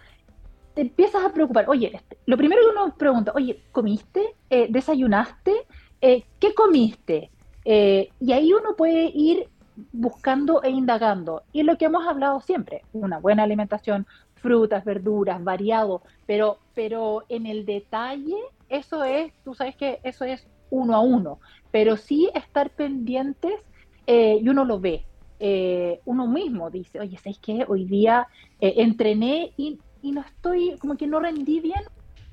te empiezas a preocupar. Oye, este, lo primero que uno pregunta, oye, ¿comiste? Eh, ¿Desayunaste? ¿Qué comiste? y ahí uno puede ir buscando e indagando. Y lo que hemos hablado siempre, una buena alimentación, frutas, verduras, variado, pero, pero en el detalle, eso es, tú sabes que eso es uno a uno, pero sí estar pendientes eh, y uno lo ve. Eh, uno mismo dice, oye, ¿sabes qué? Hoy día eh, entrené y, y, no estoy, como que no rendí bien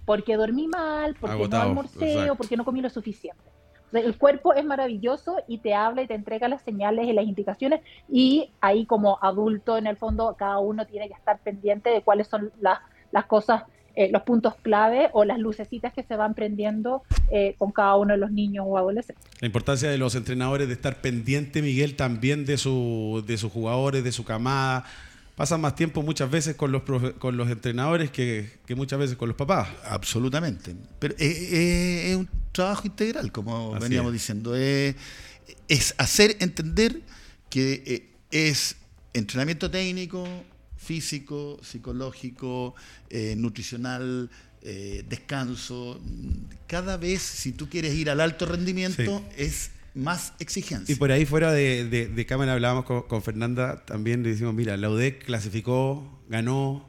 porque dormí mal, porque no almorcé o porque no comí lo suficiente. El cuerpo es maravilloso y te habla y te entrega las señales y las indicaciones y ahí como adulto en el fondo cada uno tiene que estar pendiente de cuáles son las, las cosas, eh, los puntos clave o las lucecitas que se van prendiendo eh, con cada uno de los niños o adolescentes. La importancia de los entrenadores de estar pendiente, Miguel, también de, su, de sus jugadores, de su camada, pasan más tiempo muchas veces con los, con los entrenadores que, muchas veces con los papás. Absolutamente. Pero eh, eh, es un trabajo integral, como veníamos diciendo. Es, hacer entender que eh, es entrenamiento técnico, físico, psicológico, nutricional, descanso. Cada vez, si tú quieres ir al alto rendimiento, es más exigencia. Y por ahí fuera de, cámara hablábamos con, Fernanda, también le decimos, mira, la UDEC clasificó, ganó.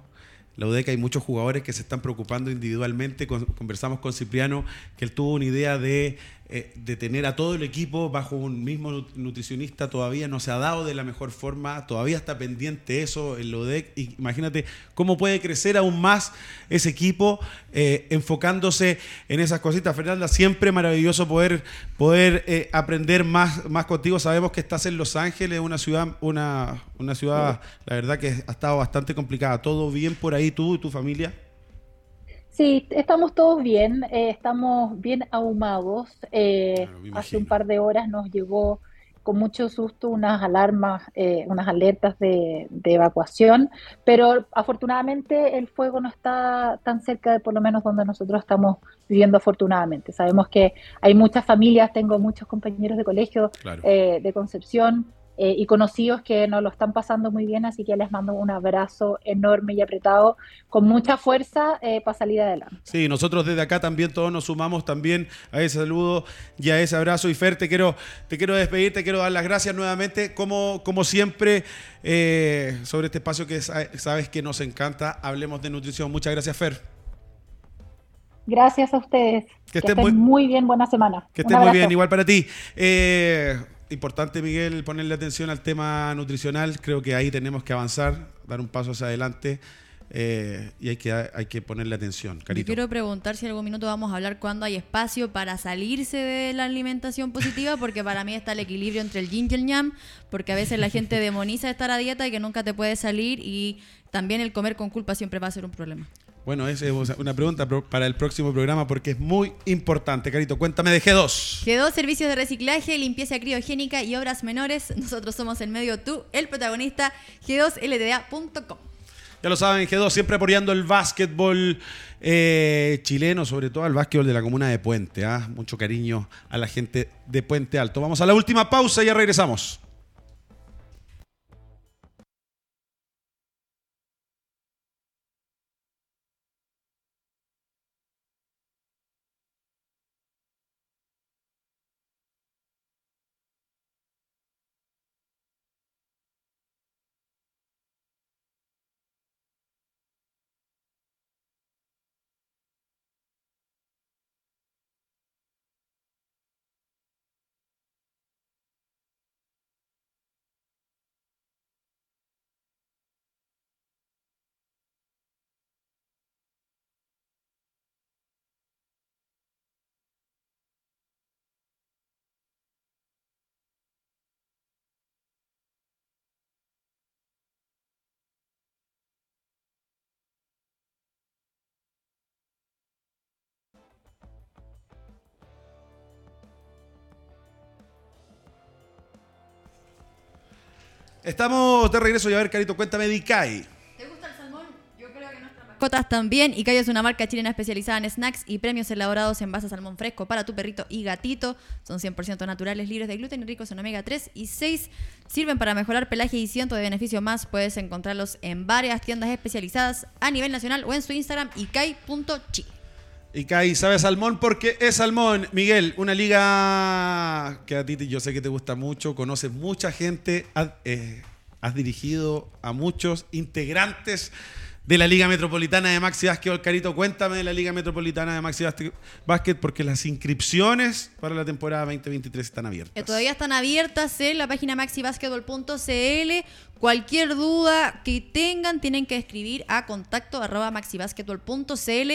La UDEC hay muchos jugadores que se están preocupando individualmente. conversamos con Cipriano, que él tuvo una idea de eh, de tener a todo el equipo bajo un mismo nutricionista todavía no se ha dado de la mejor forma, todavía está pendiente eso en LODEC. Imagínate cómo puede crecer aún más ese equipo eh, enfocándose en esas cositas. Fernanda, siempre maravilloso poder, poder eh, aprender más, más contigo. Sabemos que estás en Los Ángeles, una ciudad, una, una ciudad, la verdad que ha estado bastante complicada. ¿Todo bien por ahí tú y tu familia? Sí, estamos todos bien, eh, estamos bien ahumados. Eh, hace un par de horas nos llegó con mucho susto unas alarmas, eh, unas alertas de, evacuación, pero afortunadamente el fuego no está tan cerca de por lo menos donde nosotros estamos viviendo afortunadamente. Sabemos que hay muchas familias, tengo muchos compañeros de colegio de Concepción eh, y conocidos que nos lo están pasando muy bien, así que les mando un abrazo enorme y apretado, con mucha fuerza eh, para salir adelante. Sí, nosotros desde acá también todos nos sumamos también a ese saludo y a ese abrazo. Y Fer, te quiero, te quiero despedir, te quiero dar las gracias nuevamente, como, como siempre, eh, sobre este espacio que sabes que nos encanta. Hablemos de nutrición. Muchas gracias, Fer. Gracias a ustedes. Que, estén, muy, bien, buena semana. Que estén muy bien, igual para ti. Eh, importante, Miguel, ponerle atención al tema nutricional. Creo que ahí tenemos que avanzar, dar un paso hacia adelante. Eh, y hay que, hay que ponerle atención. Carito. quiero preguntar si en algún minuto vamos a hablar cuándo hay espacio para salirse de la alimentación positiva, porque para mí está el equilibrio entre el yin y el yang, porque a veces la gente demoniza estar a dieta y que nunca te puede salir, y también el comer con culpa siempre va a ser un problema. Bueno, esa es una pregunta para el próximo programa porque es muy importante. Carito, cuéntame de G2. G2, servicios de reciclaje, limpieza criogénica y obras menores. Nosotros somos el medio tú, el protagonista, g2lda.com. Ya lo saben, G2 siempre apoyando el básquetbol eh, chileno, sobre todo al básquetbol de la comuna de Puente. ¿ah? Mucho cariño a la gente de Puente Alto. Vamos a la última pausa y ya regresamos. Estamos de regreso y a ver, Carito, cuéntame de Icai. ¿Te gusta el salmón? Yo creo que nuestras mascotas también. Icai es una marca chilena especializada en snacks y premios elaborados en base a salmón fresco para tu perrito y gatito. Son 100% naturales, libres de gluten y ricos en omega 3 y 6. Sirven para mejorar pelaje y cientos de beneficios más. Puedes encontrarlos en varias tiendas especializadas a nivel nacional o en su Instagram icai.chi. Y Kai sabe salmón porque es salmón. Miguel, una liga que a ti yo sé que te gusta mucho, conoces mucha gente, eh, has, dirigido a muchos integrantes de la Liga Metropolitana de Maxi Básquet. Carito, cuéntame de la Liga Metropolitana de Maxi Básquet porque las inscripciones para la temporada 2023 están abiertas. Eh, todavía están abiertas en la página maxibasquetbol.cl. Cualquier duda que tengan tienen que escribir a contacto arroba maxibasquetbol.cl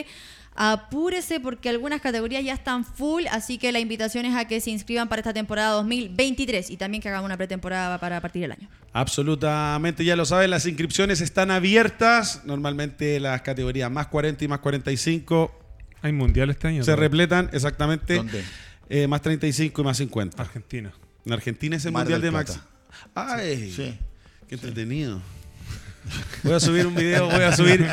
apúrese porque algunas categorías ya están full, así que la invitación es a que se inscriban para esta temporada 2023 y también que hagan una pretemporada para partir del año. Absolutamente, ya lo saben, las inscripciones están abiertas, normalmente las categorías más 40 y más 45. Hay mundial este año. Se repletan, exactamente. ¿Dónde? Eh, más 35 y más 50. Argentina. En Argentina es el mundial de Max. Ay, sí. qué entretenido. Voy a subir un video, voy a subir,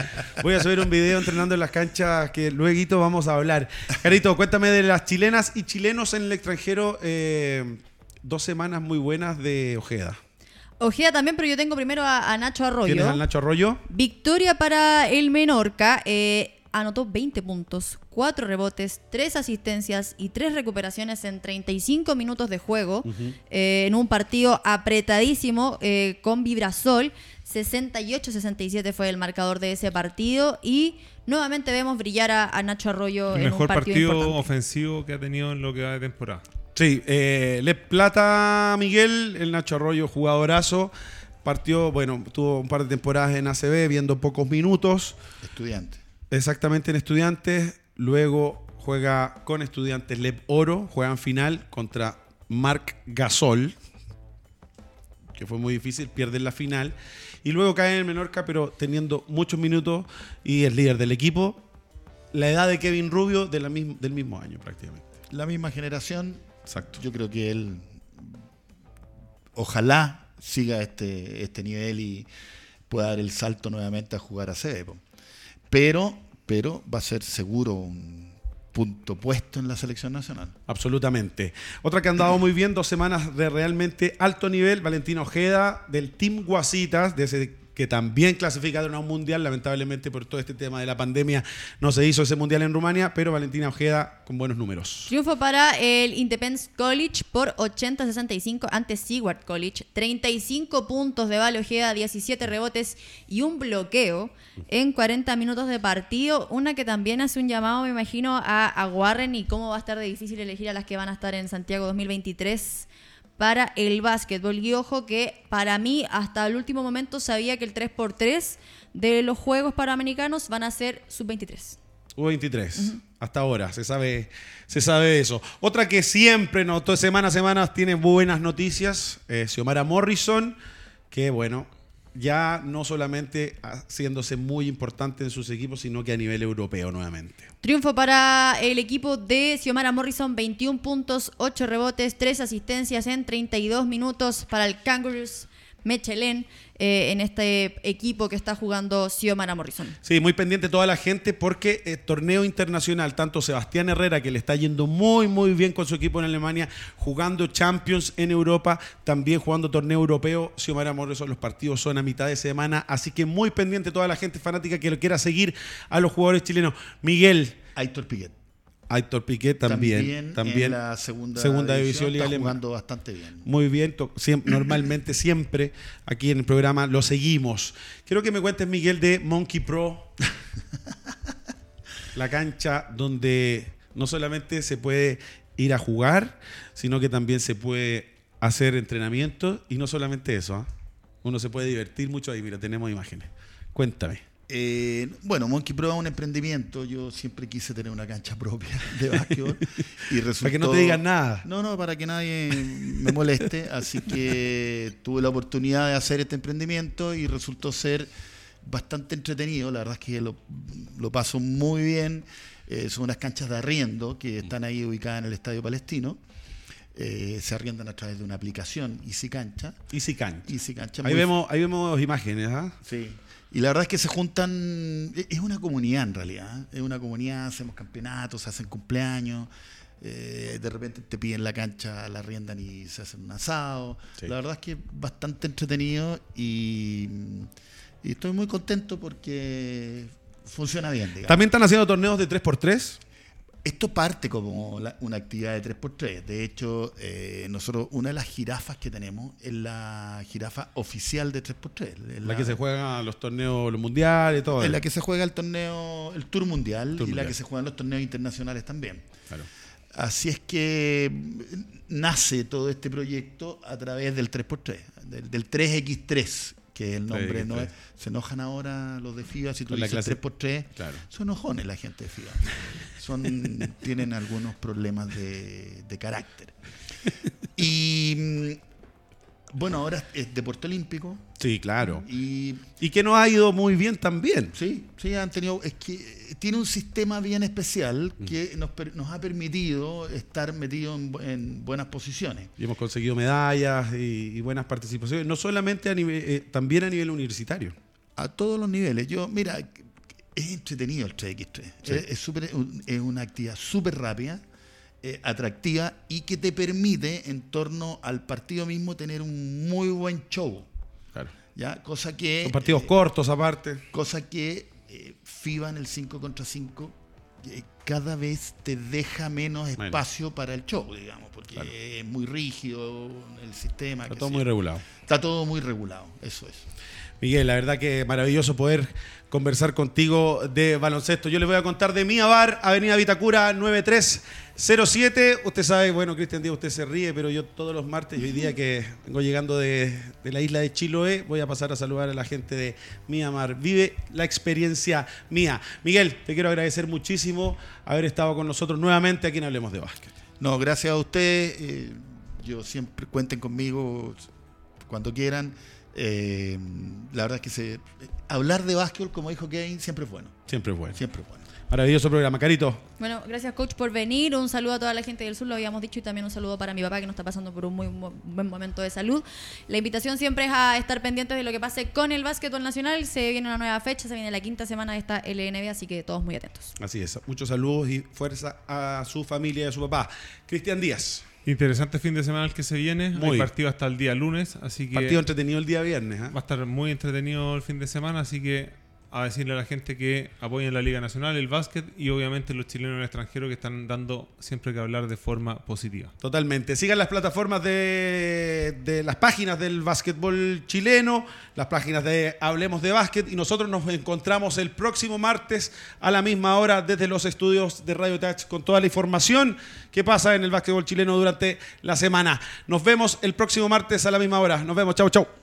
voy a subir un video entrenando en las canchas que luego vamos a hablar. Carito, cuéntame de las chilenas y chilenos en el extranjero. Eh, dos semanas muy buenas de Ojeda. Ojeda también, pero yo tengo primero a, Nacho Arroyo. ¿Tienes al Nacho Arroyo? Victoria para el Menorca. Eh, anotó 20 puntos, 4 rebotes, 3 asistencias y 3 recuperaciones en 35 minutos de juego, eh, en un partido apretadísimo eh, con Vibrasol. 68-67 fue el marcador de ese partido y nuevamente vemos brillar a, Nacho Arroyo el en mejor un partido, ofensivo que ha tenido en lo que va de temporada. Sí, eh, Le Plata Miguel, el Nacho Arroyo, jugadorazo. Partió, bueno, tuvo un par de temporadas en ACB, viendo pocos minutos. Estudiante. Exactamente en Estudiantes. Luego juega con Estudiantes Lep Oro. Juegan final contra Marc Gasol, que fue muy difícil, pierden la final. Y luego cae en Menorca, pero teniendo muchos minutos y es líder del equipo. La edad de Kevin Rubio de la del mismo año prácticamente. La misma generación. Exacto. Yo creo que él, ojalá siga este, este nivel y pueda dar el salto nuevamente a jugar a sede. Pero, pero va a ser seguro un punto puesto en la selección nacional. Absolutamente. Otra que ha andado muy bien, dos semanas de realmente alto nivel, Valentina Ojeda, del Team Guasitas, de ese que también clasificaron a un mundial. Lamentablemente, por todo este tema de la pandemia, no se hizo ese mundial en Rumania, pero Valentina Ojeda con buenos números. Triunfo para el Independence College por 80-65 ante Seward College. 35 puntos de Vale Ojeda, 17 rebotes y un bloqueo en 40 minutos de partido. Una que también hace un llamado, me imagino, a, a Warren y cómo va a estar de difícil elegir a las que van a estar en Santiago 2023 para el básquetbol. Y ojo que para mí hasta el último momento sabía que el 3x3 de los Juegos Panamericanos van a ser sub-23. U23, hasta ahora, se sabe, se sabe eso. Otra que siempre, no, semana a semana tiene buenas noticias, es Xiomara Morrison, que bueno, ya no solamente haciéndose muy importante en sus equipos, sino que a nivel europeo nuevamente. Triunfo para el equipo de Xiomara Morrison, 21 puntos, 8 rebotes, 3 asistencias en 32 minutos para el Kangaroos Mechelen eh, en este equipo que está jugando Xiomara Morrison. Sí, muy pendiente toda la gente porque eh, torneo internacional, tanto Sebastián Herrera, que le está yendo muy, muy bien con su equipo en Alemania, jugando Champions en Europa, también jugando torneo europeo. Xiomara Morrison, los partidos son a mitad de semana, así que muy pendiente toda la gente fanática que lo quiera seguir a los jugadores chilenos. Miguel. Aitor Piquet. Aitor Piqué también. También, en la segunda, división, está jugando bastante bien. Muy bien, normalmente siempre aquí en el programa lo seguimos. Quiero que me cuentes, Miguel, de Monkey Pro. la cancha donde no solamente se puede ir a jugar, sino que también se puede hacer entrenamiento y no solamente eso. ¿ah? Uno se puede divertir mucho ahí. Mira, tenemos imágenes. Cuéntame. Eh, bueno, Monkey Pro es un emprendimiento. Yo siempre quise tener una cancha propia de básquetbol. y para que no te digan nada. No, no, para que nadie me moleste. Así que tuve la oportunidad de hacer este emprendimiento y resultó ser bastante entretenido. La verdad es que lo, paso muy bien. Eh, son unas canchas de arriendo que están ahí ubicadas en el Estadio Palestino. Eh, se arriendan a través de una aplicación Easy Cancha. Easy Cancha. Easy Cancha. Ahí vemos, ahí vemos imágenes, ¿ah? Sí. Y la verdad es que se juntan, e-, es una comunidad en realidad, ¿eh? es una comunidad, hacemos campeonatos, se hacen cumpleaños, eh, de repente te piden la cancha, la riendan y se hacen un asado. La verdad es que es bastante entretenido y, estoy muy contento porque funciona bien. ¿También están haciendo torneos de 3x3? Esto parte como una actividad de 3x3. De hecho, eh, nosotros, una de las jirafas que tenemos es la jirafa oficial de 3x3. La, que se juega los torneos los mundiales y todo. Es la que se juega el torneo, el Tour Mundial y la que se juegan los torneos internacionales también. Así es que nace todo este proyecto a través del 3x3, del, del 3x3, que el nombre no es, se enojan ahora los de FIBA si tú dices 3x3 son enojones la gente de FIBA son tienen algunos problemas de, de carácter. Y bueno, ahora es deporte olímpico. Sí, claro. Y, que nos ha ido muy bien también. Sí, sí, han tenido. Es que tiene un sistema bien especial mm. que nos, nos ha permitido estar metidos en, buenas posiciones. Y hemos conseguido medallas y, buenas participaciones, no solamente a nivel, eh, también a nivel universitario. a todos los niveles. Yo, mira, es entretenido el 3x3. Es, es, una actividad súper rápida, eh, atractiva y que te permite, en torno al partido mismo, tener un muy buen show. Claro. ¿ya? Cosa que. Son partidos cortos, aparte. Cosa que FIBA en el 5 contra 5 cada vez te deja menos espacio para el show, digamos, porque es muy rígido el sistema. Está todo muy regulado. Está todo muy regulado, eso es. Miguel, la verdad que maravilloso poder conversar contigo de baloncesto. Yo les voy a contar de Mía Bar, Avenida Vitacura 9307. Usted sabe, bueno, Cristian Díaz, usted se ríe, pero yo todos los martes, hoy día que vengo llegando de, la isla de Chiloé, voy a pasar a saludar a la gente de Mía Bar. Vive la experiencia mía. Miguel, te quiero agradecer muchísimo haber estado con nosotros nuevamente aquí en Hablemos de Básquet. No, gracias a usted. Eh, yo siempre cuenten conmigo cuando quieran. Eh, la verdad es que se, hablar de básquetbol, como dijo Kevin, siempre es bueno. Siempre es bueno. Siempre es bueno. Maravilloso programa, Carito. Bueno, gracias coach por venir. Un saludo a toda la gente del sur, lo habíamos dicho, y también un saludo para mi papá que nos está pasando por un muy buen momento de salud. La invitación siempre es a estar pendientes de lo que pase con el básquetbol nacional. Se viene una nueva fecha, se viene la quinta semana de esta LNB, así que todos muy atentos. Así es. Muchos saludos y fuerza a su familia y a su papá. Cristian Díaz. Interesante fin de semana el que se viene. Muy. Hay partido hasta el día lunes, así que. Partido entretenido el día viernes. ¿eh? Va a estar muy entretenido el fin de semana, así que a decirle a la gente que apoyen la Liga Nacional, el básquet y obviamente los chilenos en el extranjero que están dando siempre que hablar de forma positiva. Totalmente. Sigan las plataformas de, las páginas del básquetbol chileno, las páginas de Hablemos de Básquet y nosotros nos encontramos el próximo martes a la misma hora desde los estudios de Radio Touch con toda la información que pasa en el básquetbol chileno durante la semana. Nos vemos el próximo martes a la misma hora. Nos vemos. Chau, chau.